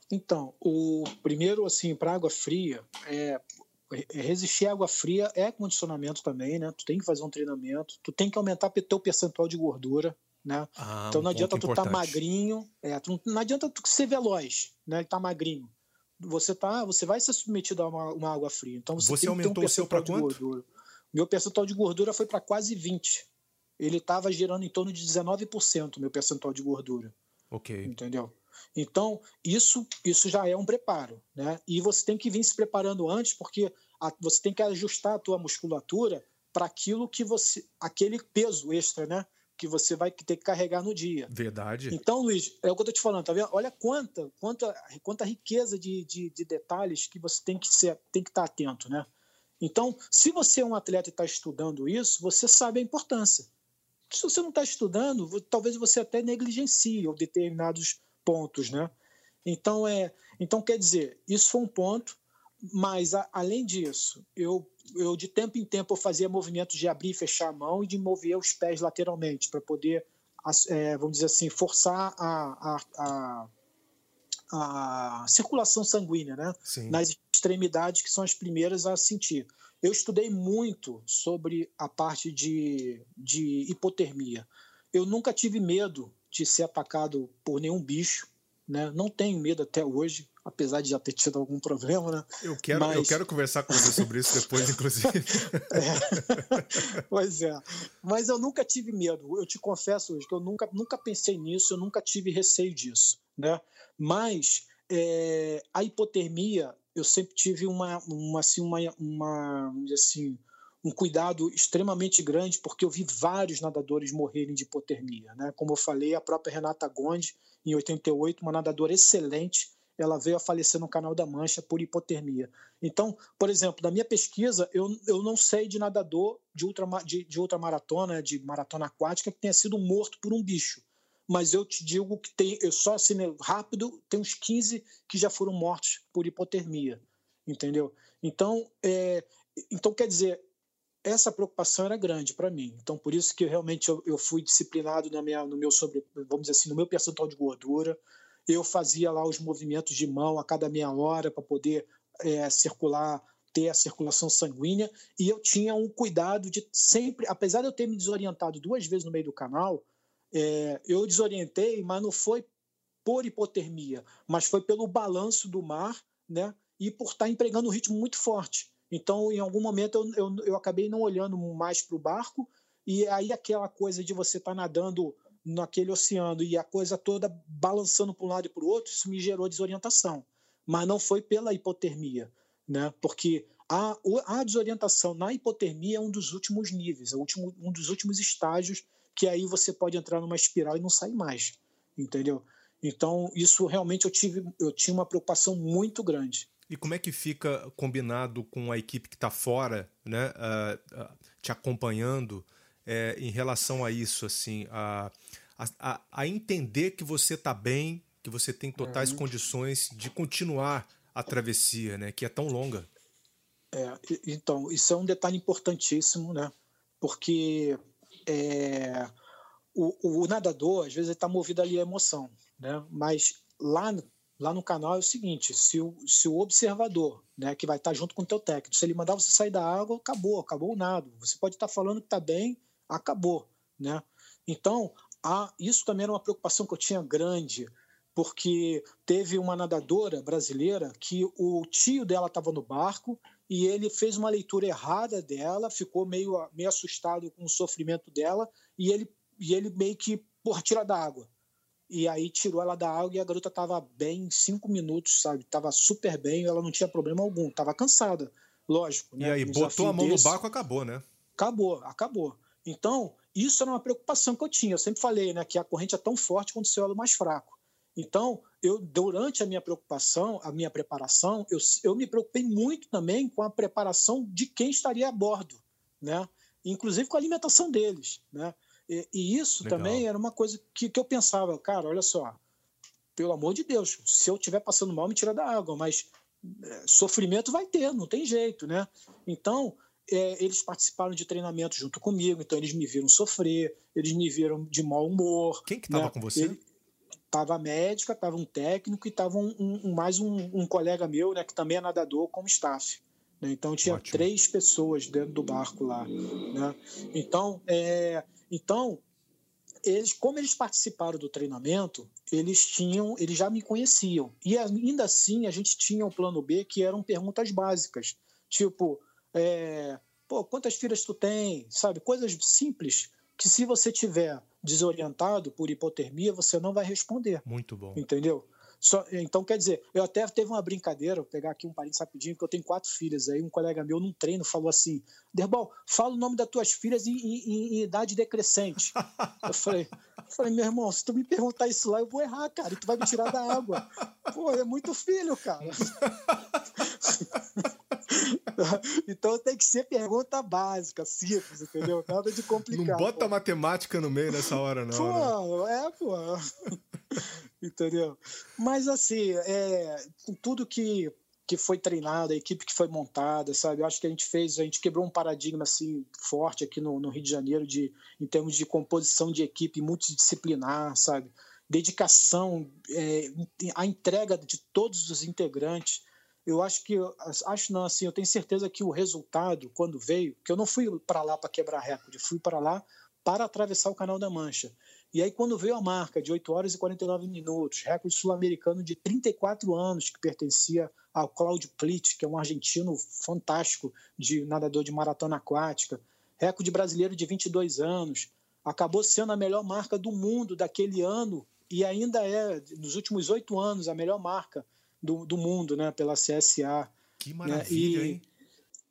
Então, o primeiro assim para água fria é resistir à água fria é condicionamento também, né? Tu tem que fazer um treinamento, tu tem que aumentar o teu percentual de gordura, né? Ah, então não um adianta tu estar tá magrinho, é, tu, não adianta tu ser veloz, né? Ele tá magrinho. Você tá, você vai ser submetido a uma, uma água fria. Então você, você aumentou um o seu para quanto? Gordura. Meu percentual de gordura foi para quase 20. Ele estava girando em torno de 19% meu percentual de gordura. OK. Entendeu? Então, isso, isso já é um preparo, né? E você tem que vir se preparando antes, porque a, você tem que ajustar a tua musculatura para aquilo que você, aquele peso extra, né? Que você vai ter que carregar no dia. Verdade. Então, Luiz, é o que eu tô te falando, tá vendo? Olha quanta, quanta, quanta riqueza de, de, de detalhes que você tem que ser, tem que estar tá atento, né? Então, se você é um atleta e está estudando isso, você sabe a importância. Se você não está estudando, talvez você até negligencie determinados pontos, né? Então é, então quer dizer, isso foi um ponto, mas a, além disso, eu eu de tempo em tempo eu fazia movimentos de abrir e fechar a mão e de mover os pés lateralmente para poder, é, vamos dizer assim, forçar a, a, a, a circulação sanguínea, né? Sim. Nas extremidades que são as primeiras a sentir. Eu estudei muito sobre a parte de, de hipotermia. Eu nunca tive medo de ser atacado por nenhum bicho, né? Não tenho medo até hoje, apesar de já ter tido algum problema, né? Eu quero, Mas... eu quero conversar com você sobre isso depois, inclusive. é. Pois é. Mas eu nunca tive medo. Eu te confesso hoje que eu nunca, nunca pensei nisso, eu nunca tive receio disso, né? Mas é, a hipotermia, eu sempre tive uma, uma assim, uma, uma assim, um cuidado extremamente grande, porque eu vi vários nadadores morrerem de hipotermia. Né? Como eu falei, a própria Renata Gondi, em 88, uma nadadora excelente, ela veio a falecer no Canal da Mancha por hipotermia. Então, por exemplo, na minha pesquisa, eu, eu não sei de nadador de, ultra, de, de ultramaratona, de maratona aquática, que tenha sido morto por um bicho. Mas eu te digo que tem, eu só assim, rápido, tem uns 15 que já foram mortos por hipotermia, entendeu? Então, é, então quer dizer, essa preocupação era grande para mim. Então, por isso que realmente eu, eu fui disciplinado na minha, no meu sobre, vamos dizer assim, no meu percentual de gordura. Eu fazia lá os movimentos de mão a cada meia hora para poder é, circular, ter a circulação sanguínea. E eu tinha um cuidado de sempre, apesar de eu ter me desorientado duas vezes no meio do canal, é, eu desorientei, mas não foi por hipotermia, mas foi pelo balanço do mar, né? E por estar empregando um ritmo muito forte. Então, em algum momento, eu, eu, eu acabei não olhando mais para o barco, e aí aquela coisa de você estar tá nadando naquele oceano e a coisa toda balançando para um lado e para o outro, isso me gerou desorientação. Mas não foi pela hipotermia, né? porque a, a desorientação na hipotermia é um dos últimos níveis, é um dos últimos estágios que aí você pode entrar numa espiral e não sair mais, entendeu? Então, isso realmente eu tive, eu tinha uma preocupação muito grande. E como é que fica combinado com a equipe que está fora, né, uh, uh, te acompanhando é, em relação a isso, assim, a, a, a entender que você está bem, que você tem totais uhum. condições de continuar a travessia, né, que é tão longa? É, então, isso é um detalhe importantíssimo, né, porque é, o, o nadador, às vezes, está movido ali à emoção, né, mas lá lá no canal é o seguinte: se o, se o observador, né, que vai estar junto com o teu técnico, se ele mandar você sair da água, acabou, acabou o nado. Você pode estar falando que está bem, acabou, né? Então, isso também era uma preocupação que eu tinha grande, porque teve uma nadadora brasileira que o tio dela estava no barco e ele fez uma leitura errada dela, ficou meio, meio assustado com o sofrimento dela e ele, e ele meio que, porra, tira da água e aí tirou ela da água e a garota estava bem em cinco minutos, sabe? Tava super bem, ela não tinha problema algum, tava cansada, lógico. Né? E aí, um botou a mão desse, no barco, acabou, né? Acabou, acabou. Então, isso era uma preocupação que eu tinha. Eu sempre falei, né, que a corrente é tão forte quanto o seu elo mais fraco. Então, eu durante a minha preocupação, a minha preparação, eu, eu me preocupei muito também com a preparação de quem estaria a bordo, né? Inclusive com a alimentação deles, né? E, e isso Legal. também era uma coisa que, que eu pensava, cara, olha só, pelo amor de Deus, se eu estiver passando mal, me tira da água, mas é, sofrimento vai ter, não tem jeito, né? Então, é, eles participaram de treinamento junto comigo, então eles me viram sofrer, eles me viram de mau humor. Quem que estava né? com você? Ele, tava a médica, tava um técnico e tava um, um, mais um, um, colega meu, né, que também é nadador como staff. Né? Então tinha Ótimo. três pessoas dentro do barco lá. Né? Então, é, então, eles, como eles participaram do treinamento, eles tinham, eles já me conheciam. E ainda assim, a gente tinha o um plano B que eram perguntas básicas, tipo, é, pô, quantas filhas tu tem, sabe, coisas simples que se você tiver desorientado por hipotermia, você não vai responder. Muito bom. Entendeu? Só, então, quer dizer, eu até teve uma brincadeira, vou pegar aqui um parênteses rapidinho, porque eu tenho quatro filhas. Aí um colega meu, num treino, falou assim: Derbal, fala o nome das tuas filhas em, em, em idade decrescente. eu falei, eu falei, meu irmão, se tu me perguntar isso lá, eu vou errar, cara, e tu vai me tirar da água. Pô, é muito filho, cara. então tem que ser pergunta básica, simples, entendeu? Nada de complicado. Não bota pô. matemática no meio nessa hora, não. Pô, né? é, pô. entendeu? Mas assim, é, tudo que, que foi treinado, a equipe que foi montada, sabe? Eu acho que a gente fez, a gente quebrou um paradigma assim forte aqui no, no Rio de Janeiro de, em termos de composição de equipe multidisciplinar, sabe? Dedicação, é, a entrega de todos os integrantes eu acho que acho não assim eu tenho certeza que o resultado quando veio que eu não fui para lá para quebrar recorde fui para lá para atravessar o Canal da Mancha. E aí quando veio a marca de 8 horas e 49 minutos recorde sul-americano de 34 anos que pertencia ao Claudio Plitt que é um argentino fantástico de nadador de maratona aquática recorde brasileiro de 22 anos acabou sendo a melhor marca do mundo daquele ano e ainda é nos últimos oito anos a melhor marca do, do mundo, né, pela CSA. Que né, maravilha, né? e, hein?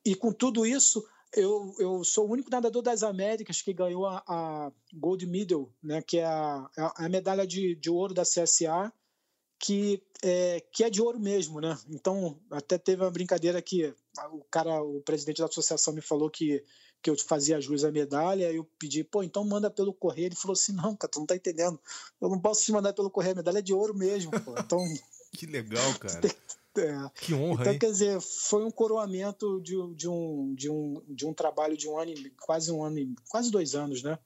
E com tudo isso, Eu, eu sou o único nadador das Américas que ganhou a, a Gold Medal, né, que é a, a medalha de, de ouro da CSA, que é, que é de ouro mesmo, né? Então, até teve uma brincadeira que o cara, o presidente da associação me falou que, que eu fazia jus à medalha, eu pedi, pô, então manda pelo correio. Ele falou assim: não, cara, tu não tá entendendo. Eu não posso te mandar pelo correio, a medalha é de ouro mesmo, pô. Então. Que legal, cara. É. Que honra, Então, hein? quer dizer, foi um coroamento de, de, um, de, um, de um trabalho de um ano, quase um ano, quase dois anos, né?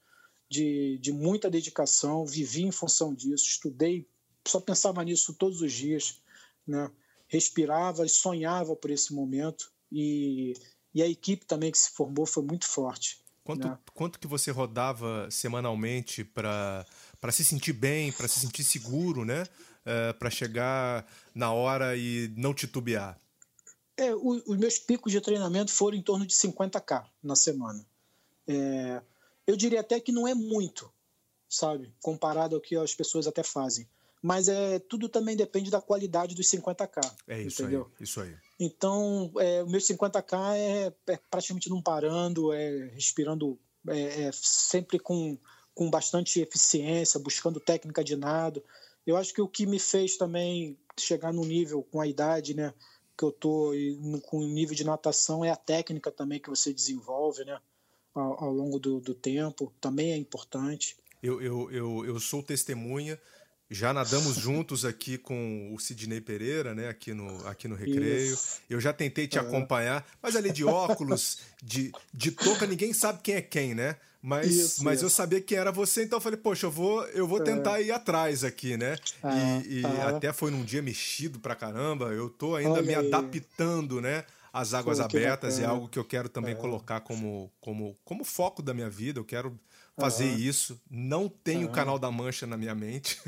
De, de muita dedicação, vivi em função disso, estudei, só pensava nisso todos os dias, né? Respirava e sonhava por esse momento e, e a equipe também que se formou foi muito forte. Quanto, né? quanto que você rodava semanalmente para se sentir bem, para se sentir seguro, né? Uh, para chegar na hora e não titubear? É, o, os meus picos de treinamento foram em torno de 50k na semana. É, eu diria até que não é muito, sabe? Comparado ao que as pessoas até fazem. Mas é, tudo também depende da qualidade dos 50k. É isso entendeu? aí. Isso aí. Então, é, o meu 50k é, é, praticamente não parando, é respirando é, é, sempre com, com bastante eficiência, buscando técnica de nado. Eu acho que o que me fez também chegar no nível com a idade, né, que eu tô e no, com o nível de natação é a técnica também que você desenvolve, né, ao, ao longo do, do, tempo, também é importante. Eu, eu, eu, eu sou testemunha. Já nadamos juntos aqui com o Sidney Pereira, né? Aqui no, aqui no Recreio. Isso. Eu já tentei te é. acompanhar, mas ali de óculos, de, de touca, ninguém sabe quem é quem, né? Mas, isso, mas isso. eu sabia que era você, então eu falei, poxa, eu vou, eu vou tentar é. ir atrás aqui, né? É. E, e até foi num dia mexido pra caramba. Eu tô ainda Olha me aí. adaptando, né? As águas Pô, abertas é algo que eu quero também colocar como, como, como foco da minha vida. Eu quero fazer uhum. isso. Não tenho o uhum. canal da Mancha na minha mente.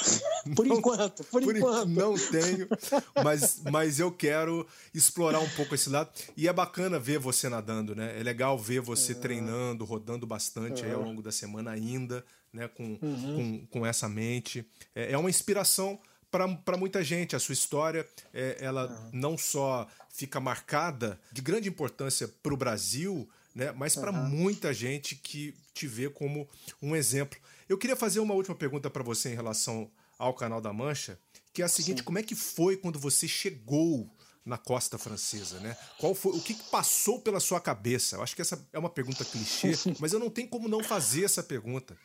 Por não, enquanto, por, por enquanto. Não tenho, mas, mas eu quero explorar um pouco esse lado. E é bacana ver você nadando, né? É legal ver você uhum. treinando, rodando bastante aí ao longo da semana ainda, né? Com, com, com essa mente. É, é uma inspiração para muita gente. A sua história, é, ela uhum. não só fica marcada de grande importância para o Brasil, né, mas para uhum. muita gente que te vê como um exemplo. Eu queria fazer uma última pergunta para você em relação ao Canal da Mancha, que é a seguinte: Sim. como é que foi quando você chegou na costa francesa, né? Qual foi o que passou pela sua cabeça? Eu acho que essa é uma pergunta clichê, mas eu não tenho como não fazer essa pergunta.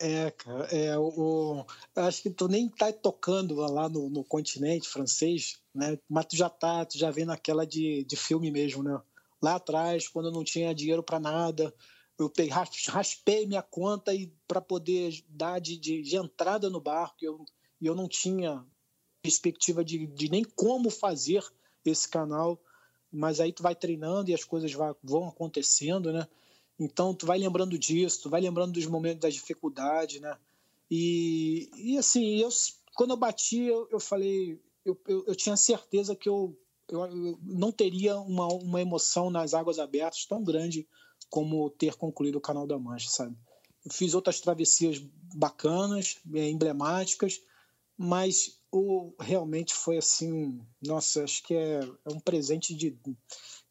É, cara, é, o, eu acho que tu nem tá tocando lá no, no, continente francês, né? Mas tu já tá, tu já vem naquela de, de filme mesmo, né? Lá atrás, quando eu não tinha dinheiro para nada, eu raspei minha conta para poder dar de, de, de, entrada no barco, eu, e eu não tinha perspectiva de, de nem como fazer esse canal, mas aí tu vai treinando e as coisas vai, vão acontecendo, né? Então, tu vai lembrando disso, tu vai lembrando dos momentos da dificuldade, né? E, e assim, eu, quando eu bati, eu, eu falei, eu, eu, eu, tinha certeza que eu, eu, não teria uma, uma emoção nas águas abertas tão grande como ter concluído o Canal da Mancha, sabe? Eu fiz outras travessias bacanas, é, emblemáticas, mas o, realmente foi assim, nossa, acho que é, é um presente de,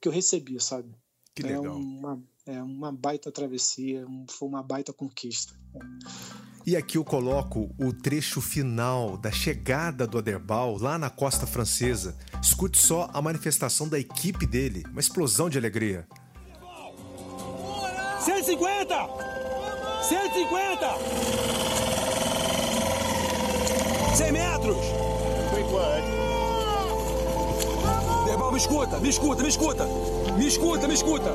que eu recebi, sabe? Que legal. É uma, é uma baita travessia, foi uma baita conquista. E aqui eu coloco o trecho final da chegada do Aderbal lá na costa francesa. Escute só a manifestação da equipe dele, uma explosão de alegria. 150! 150! 100 metros! Por enquanto. Derbal, me escuta, me escuta, me escuta! Me escuta, me escuta!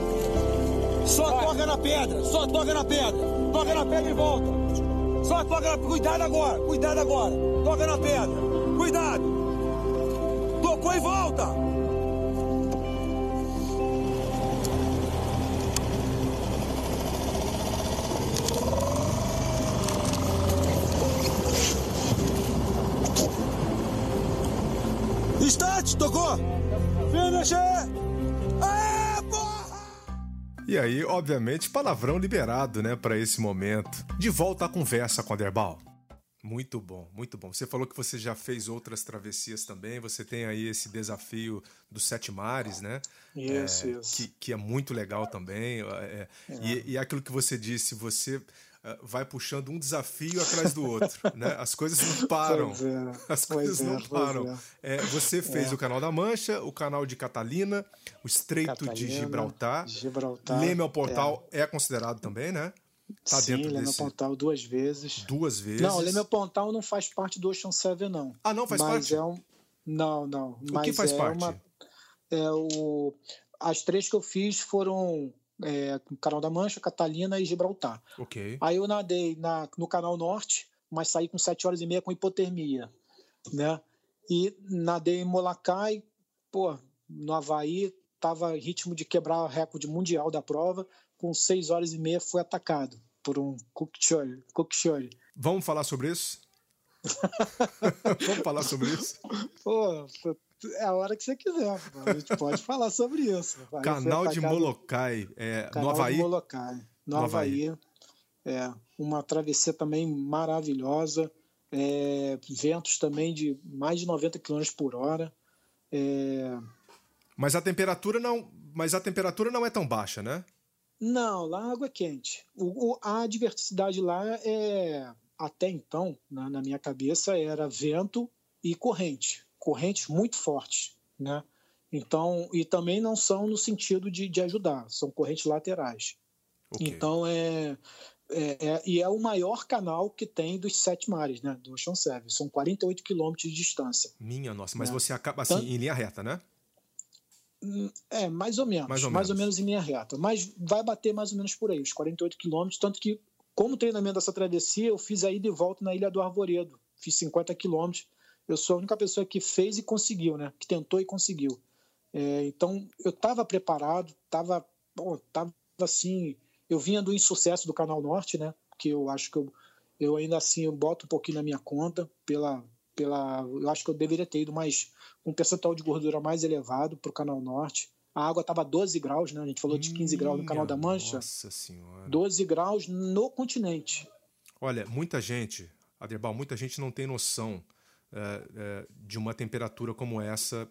Só toca na pedra, só toca na pedra. Toca na pedra e volta. Só toca na Cuidado agora, cuidado agora. Toca na pedra. Cuidado. Tocou e volta. Start, tocou. Finish. E aí, obviamente, palavrão liberado, né, para esse momento. De volta à conversa com a Derbal. Muito bom, muito bom. Você falou que você já fez outras travessias também. Você tem aí esse desafio dos sete mares, né? Isso, é, isso. Que, que, é muito legal também. É, é. E, e aquilo que você disse, você vai puxando um desafio atrás do outro, né? As coisas não param. É, As coisas não é, param. É. você fez É. o canal da Mancha, o canal de Catalina, o Estreito de Catalina, Gibraltar. Gibraltar. Leme ao Portal é. considerado também, né? Tá Sim, dentro Leme ao desse Pontal duas vezes. duas vezes. Não, Leme ao Pontal não faz parte do Ocean Seven, não. Ah, não faz mas parte? É um... Não, não. O mas que faz é parte? Uma... É o... As três que eu fiz foram é, Canal da Mancha, Catalina e Gibraltar. Ok. Aí eu nadei na, no Canal Norte, mas saí com 7 horas e meia com hipotermia, né? E nadei em Molacai, pô, no Havaí, tava em ritmo de quebrar o recorde mundial da prova, com 6 horas e meia fui atacado por um cookshore. Vamos falar sobre isso? Vamos falar sobre isso? Pô, é a hora que você quiser, a gente pode falar sobre isso. Fui Canal de Molokai, é, Canal no Havaí. de Molokai, no, No Havaí. É, uma travessia também maravilhosa. é, ventos também de mais de 90 km por hora. É, Mas a temperatura não, mas a temperatura não é tão baixa, né? não, lá a água é quente. O, o- a diversidade lá é, até então, na, na minha cabeça, era vento e corrente. Correntes muito fortes, né? Então, e também não são no sentido de, de ajudar, são correntes laterais. Ok. Então é, é, é- e é o maior canal que tem dos sete mares, né? Do Ocean Seven. São 48 quilômetros de distância. Minha nossa, mas É. você acaba assim Tanto- em linha reta, né? Hum, É, mais ou menos. Mais ou mais ou menos. menos em linha reta. Mas vai bater mais ou menos por aí, os 48 quilômetros. Tanto que, como treinamento dessa travessia, eu fiz a ida e volta na Ilha do Arvoredo. Fiz 50 quilômetros. Eu sou a única pessoa que fez e conseguiu, né? Que tentou e conseguiu. É, então, eu estava preparado, estava tava assim. Eu vinha do insucesso do Canal Norte, né? Que eu acho que eu, eu ainda assim eu boto um pouquinho na minha conta pela pela eu acho que eu deveria ter ido mais com um percentual de gordura mais elevado para o Canal Norte. A água estava 12 graus, né? A gente falou de 15 graus no Canal da Minha Mancha. Nossa senhora. 12 graus no continente. Olha, muita gente, Aderbal, muita gente não tem noção é, é, de uma temperatura como essa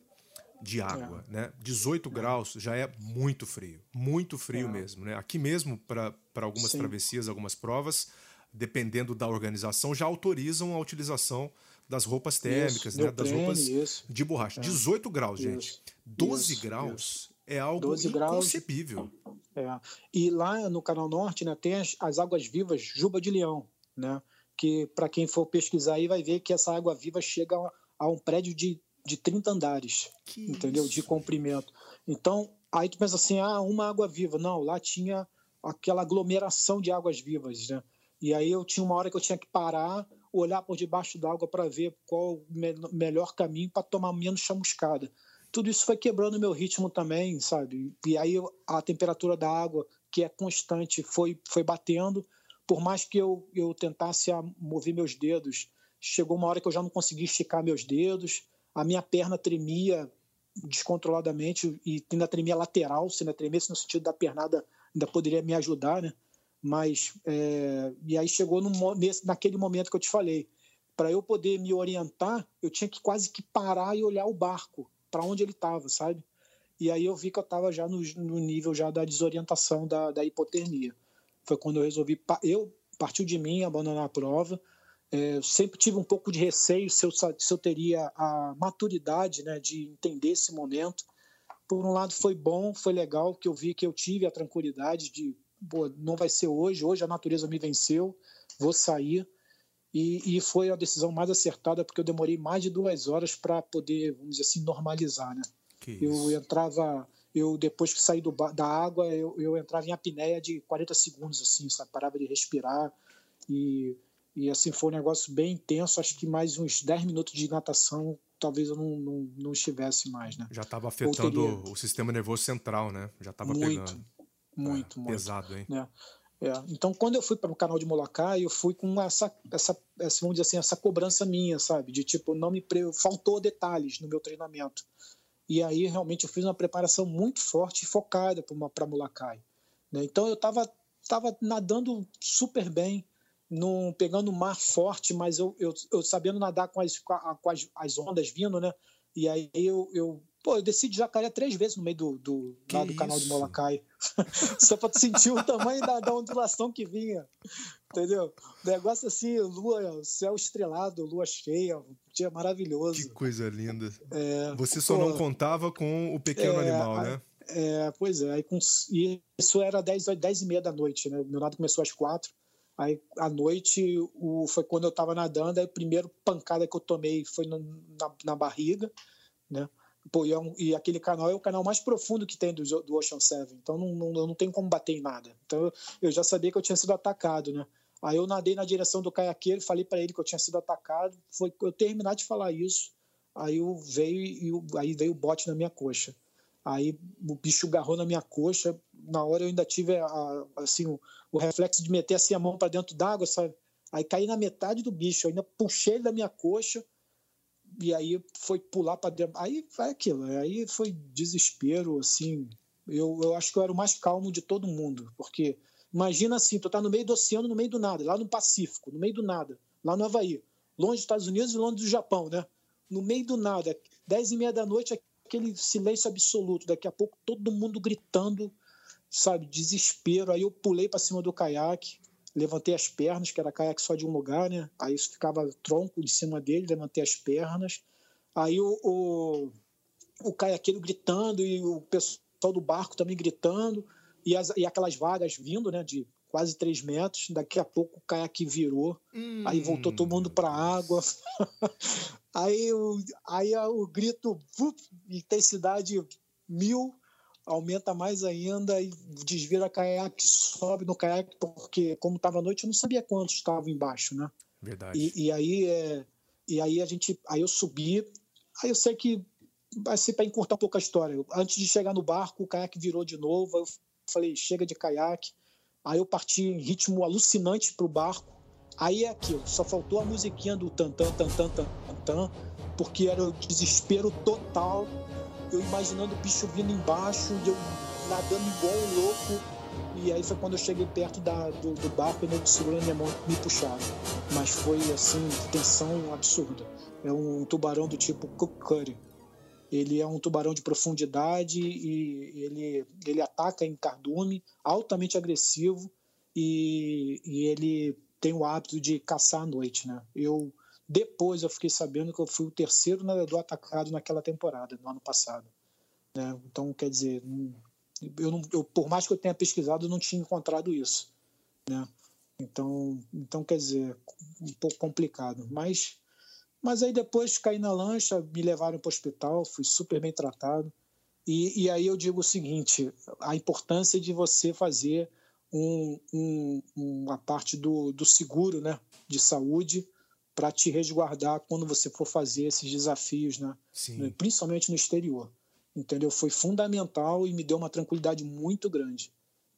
de água, né? 18 graus já é muito frio, muito frio É. mesmo, né? Aqui mesmo para algumas Sim. travessias, algumas provas, dependendo da organização, já autorizam a utilização das roupas térmicas, Isso, né? Das roupas isso. de borracha. 18 graus, gente. Isso, 12 isso, graus é algo 12 graus. inconcebível. É. E lá no Canal Norte né, tem as, as águas vivas Juba de Leão, né? Que para quem for pesquisar aí vai ver que essa água viva chega a, um prédio de, de 30 andares, Que entendeu? isso, De comprimento. Então, aí tu pensa assim, ah, uma água viva. Não, lá tinha aquela aglomeração de águas vivas, né? E aí eu tinha uma hora que eu tinha que parar, olhar por debaixo d'água para ver qual o me melhor caminho para tomar menos chamuscada. Tudo isso foi quebrando meu ritmo também, sabe? E aí a temperatura da água, que é constante, foi, foi batendo. Por mais que eu, eu tentasse mover meus dedos, chegou uma hora que eu já não conseguia esticar meus dedos, a minha perna tremia descontroladamente e ainda tremia lateral, se ainda tremesse no sentido da pernada, ainda poderia me ajudar, né? Mas, é, e aí chegou no, nesse, naquele momento que eu te falei, para eu poder me orientar, eu tinha que quase que parar e olhar o barco, para onde ele estava, sabe? E aí eu vi que eu estava já no, no nível já da desorientação da, da hipotermia. Foi quando eu resolvi, eu partiu de mim abandonar a prova. É, sempre tive um pouco de receio se eu, se eu teria a maturidade né, de entender esse momento. Por um lado foi bom, foi legal, que eu vi que eu tive a tranquilidade de, pô, não vai ser hoje, hoje a natureza me venceu, vou sair. E, e foi a decisão mais acertada, porque eu demorei mais de duas horas para poder, vamos dizer assim, normalizar, né? Eu entrava, eu depois que saí do, da água, eu, eu entrava em apneia de 40 segundos, assim, sabe? Parava de respirar e, e assim, foi um negócio bem intenso. Acho que mais uns 10 minutos de natação, talvez eu não, não, não estivesse mais, né? Já estava afetando teria- o sistema nervoso central, né? Já estava Muito, pegando. muito, É, muito. Pesado, hein? né? É, então, quando eu fui para o canal de Molacai, eu fui com essa, essa, essa, vamos dizer assim, essa cobrança minha, sabe? De tipo, não me pre... faltou detalhes no meu treinamento. E aí, realmente, eu fiz uma preparação muito forte e focada para Molacai. Né? Então, eu estava tava nadando super bem num, pegando mar forte, mas eu, eu, eu sabendo nadar com as, com as, as ondas vindo, né? E aí eu, eu Pô, eu desci de jacaré três vezes no meio do, do, lá do canal de Molacai. Só pra sentir o tamanho da, da ondulação que vinha. Entendeu? Negócio assim, lua, céu estrelado, lua cheia, um dia maravilhoso. Que coisa linda. É, Você só pô, não contava com o pequeno é, animal, né? É, pois é. Aí com, e isso era 10, 10 e meia da noite, né? Meu nado começou às quatro. Aí, à noite, o, foi quando eu estava nadando, aí a primeira pancada que eu tomei foi no, na, na barriga, né? Pô, e, é um, e, aquele canal é o canal mais profundo que tem do, do Ocean Seven, então não, não, não tem como bater em nada. Então eu, já sabia que eu tinha sido atacado, né? Aí eu nadei na direção do caiaqueiro, falei para ele que eu tinha sido atacado. Foi eu terminar de falar isso, aí eu veio e aí veio o bote na minha coxa. Aí o bicho agarrou na minha coxa. Na hora eu ainda tive a, assim o, o, reflexo de meter assim a mão para dentro d'água, sabe? Aí caí na metade do bicho, eu ainda puxei ele da minha coxa e aí foi pular para dentro. Aí foi aquilo, aí foi desespero, assim. Eu, eu acho que eu era o mais calmo de todo mundo, porque imagina assim, tu tá no meio do oceano, no meio do nada, lá no Pacífico, no meio do nada, lá no Havaí, longe dos Estados Unidos e longe do Japão, né? No meio do nada, dez e meia da noite, aquele silêncio absoluto, daqui a pouco todo mundo gritando, sabe, desespero. Aí eu pulei para cima do caiaque, levantei as pernas, que era caiaque só de um lugar, né? Aí isso ficava tronco em cima dele, levantei as pernas. Aí o, o, o caiaqueiro gritando e o pessoal do barco também gritando e, as, e aquelas vagas vindo, né? De quase três metros. Daqui a pouco o caiaque virou, hum. aí voltou todo mundo para a água. aí, o, aí o grito, intensidade mil, aumenta mais ainda e desvira caiaque, sobe no caiaque, porque como estava à noite eu não sabia quantos estavam embaixo, né? Verdade. E, e, aí é, e aí a gente, aí eu subi, aí eu sei que vai ser para encurtar um pouco a história. Antes de chegar no barco, o caiaque virou de novo, eu falei chega de caiaque. Aí eu parti em ritmo alucinante pro barco. Aí é aquilo, só faltou a musiquinha do tan tan tan tan tan, tan porque era o desespero total eu imaginando o bicho vindo embaixo, eu nadando igual um louco. E aí foi quando eu cheguei perto da, do, do barco e ele segurando minha mão me puxaram. Mas foi assim, tensão absurda. É um tubarão do tipo Cook Curry. Ele é um tubarão de profundidade e ele, ele ataca em cardume, altamente agressivo e, e ele tem o hábito de caçar à noite, né? Eu depois eu fiquei sabendo que eu fui o terceiro nadador atacado naquela temporada, no ano passado. Né? Então, quer dizer, eu, não, eu, por mais que eu tenha pesquisado, eu não tinha encontrado isso. Né? Então, então, quer dizer, um pouco complicado. Mas, mas aí depois caí na lancha, me levaram para o hospital, fui super bem tratado. E, e aí eu digo o seguinte: a importância de você fazer um, um, uma parte do, do seguro né, de saúde para te resguardar quando você for fazer esses desafios, né? Sim. principalmente no exterior. Entendeu? Foi fundamental e me deu uma tranquilidade muito grande.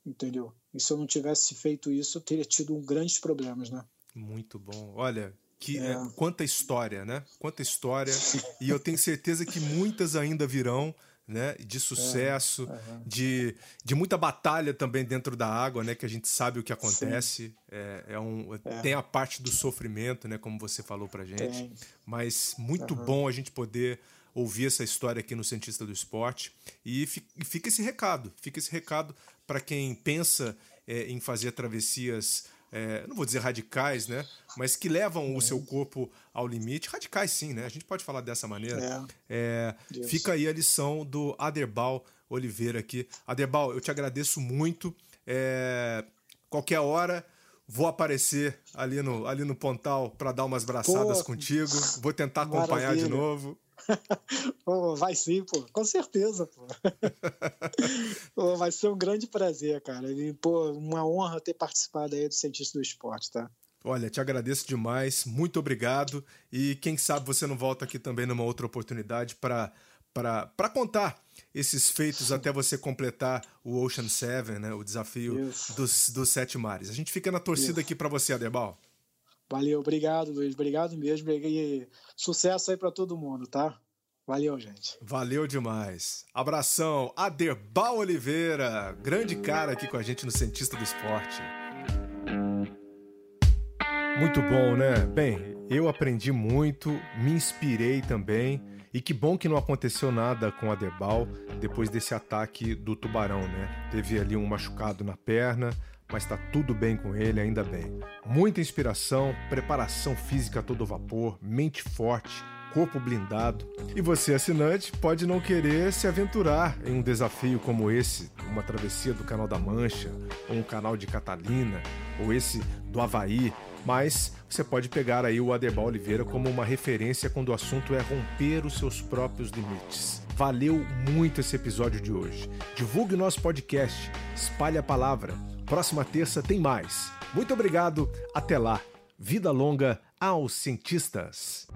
Entendeu? E se eu não tivesse feito isso, eu teria tido grandes problemas, né? Muito bom. Olha, que é. É, quanta história, né? Quanta história. e eu tenho certeza que muitas ainda virão né? De sucesso, uhum. de, de muita batalha também dentro da água, né? Que a gente sabe o que acontece. É, é, um, é. Tem a parte do sofrimento, né? Como você falou pra gente. Tem. Mas muito uhum. bom a gente poder ouvir essa história aqui no Cientista do Esporte. E fica esse recado, fica esse recado para quem pensa é, em fazer travessias é, não vou dizer radicais, né? Mas que levam o seu corpo ao limite. Radicais, sim, né? A gente pode falar dessa maneira. É. É, fica aí a lição do Aderbal Oliveira aqui. Aderbal, eu te agradeço muito. É, qualquer hora vou aparecer ali no, ali no Pontal para dar umas braçadas Pô, contigo. Vou tentar acompanhar maravilha. de novo. pô, vai sim, pô, com certeza, pô. pô. Vai ser um grande prazer, cara. E, pô, uma honra ter participado aí do Cientista do Esporte, tá? Olha, te agradeço demais, muito obrigado. E quem sabe você não volta aqui também numa outra oportunidade para contar esses feitos até você completar o Ocean Seven, né, o desafio dos, dos sete mares. A gente fica na torcida Isso. aqui para você, Aderbal. Valeu, obrigado, Luiz. Obrigado mesmo. E sucesso aí para todo mundo, tá? Valeu, gente. Valeu demais. Abração, Aderbal Oliveira, grande cara aqui com a gente no Cientista do Esporte. Muito bom, né? Bem, eu aprendi muito, me inspirei também. E que bom que não aconteceu nada com a Debal depois desse ataque do tubarão, né? Teve ali um machucado na perna, mas tá tudo bem com ele, ainda bem. Muita inspiração, preparação física a todo vapor, mente forte, corpo blindado. E você, assinante, pode não querer se aventurar em um desafio como esse, uma travessia do Canal da Mancha, ou um canal de Catalina, ou esse do Havaí, mas você pode pegar aí o Adebal Oliveira como uma referência quando o assunto é romper os seus próprios limites. Valeu muito esse episódio de hoje. Divulgue o nosso podcast, espalhe a palavra. Próxima terça tem mais. Muito obrigado, até lá. Vida longa aos cientistas.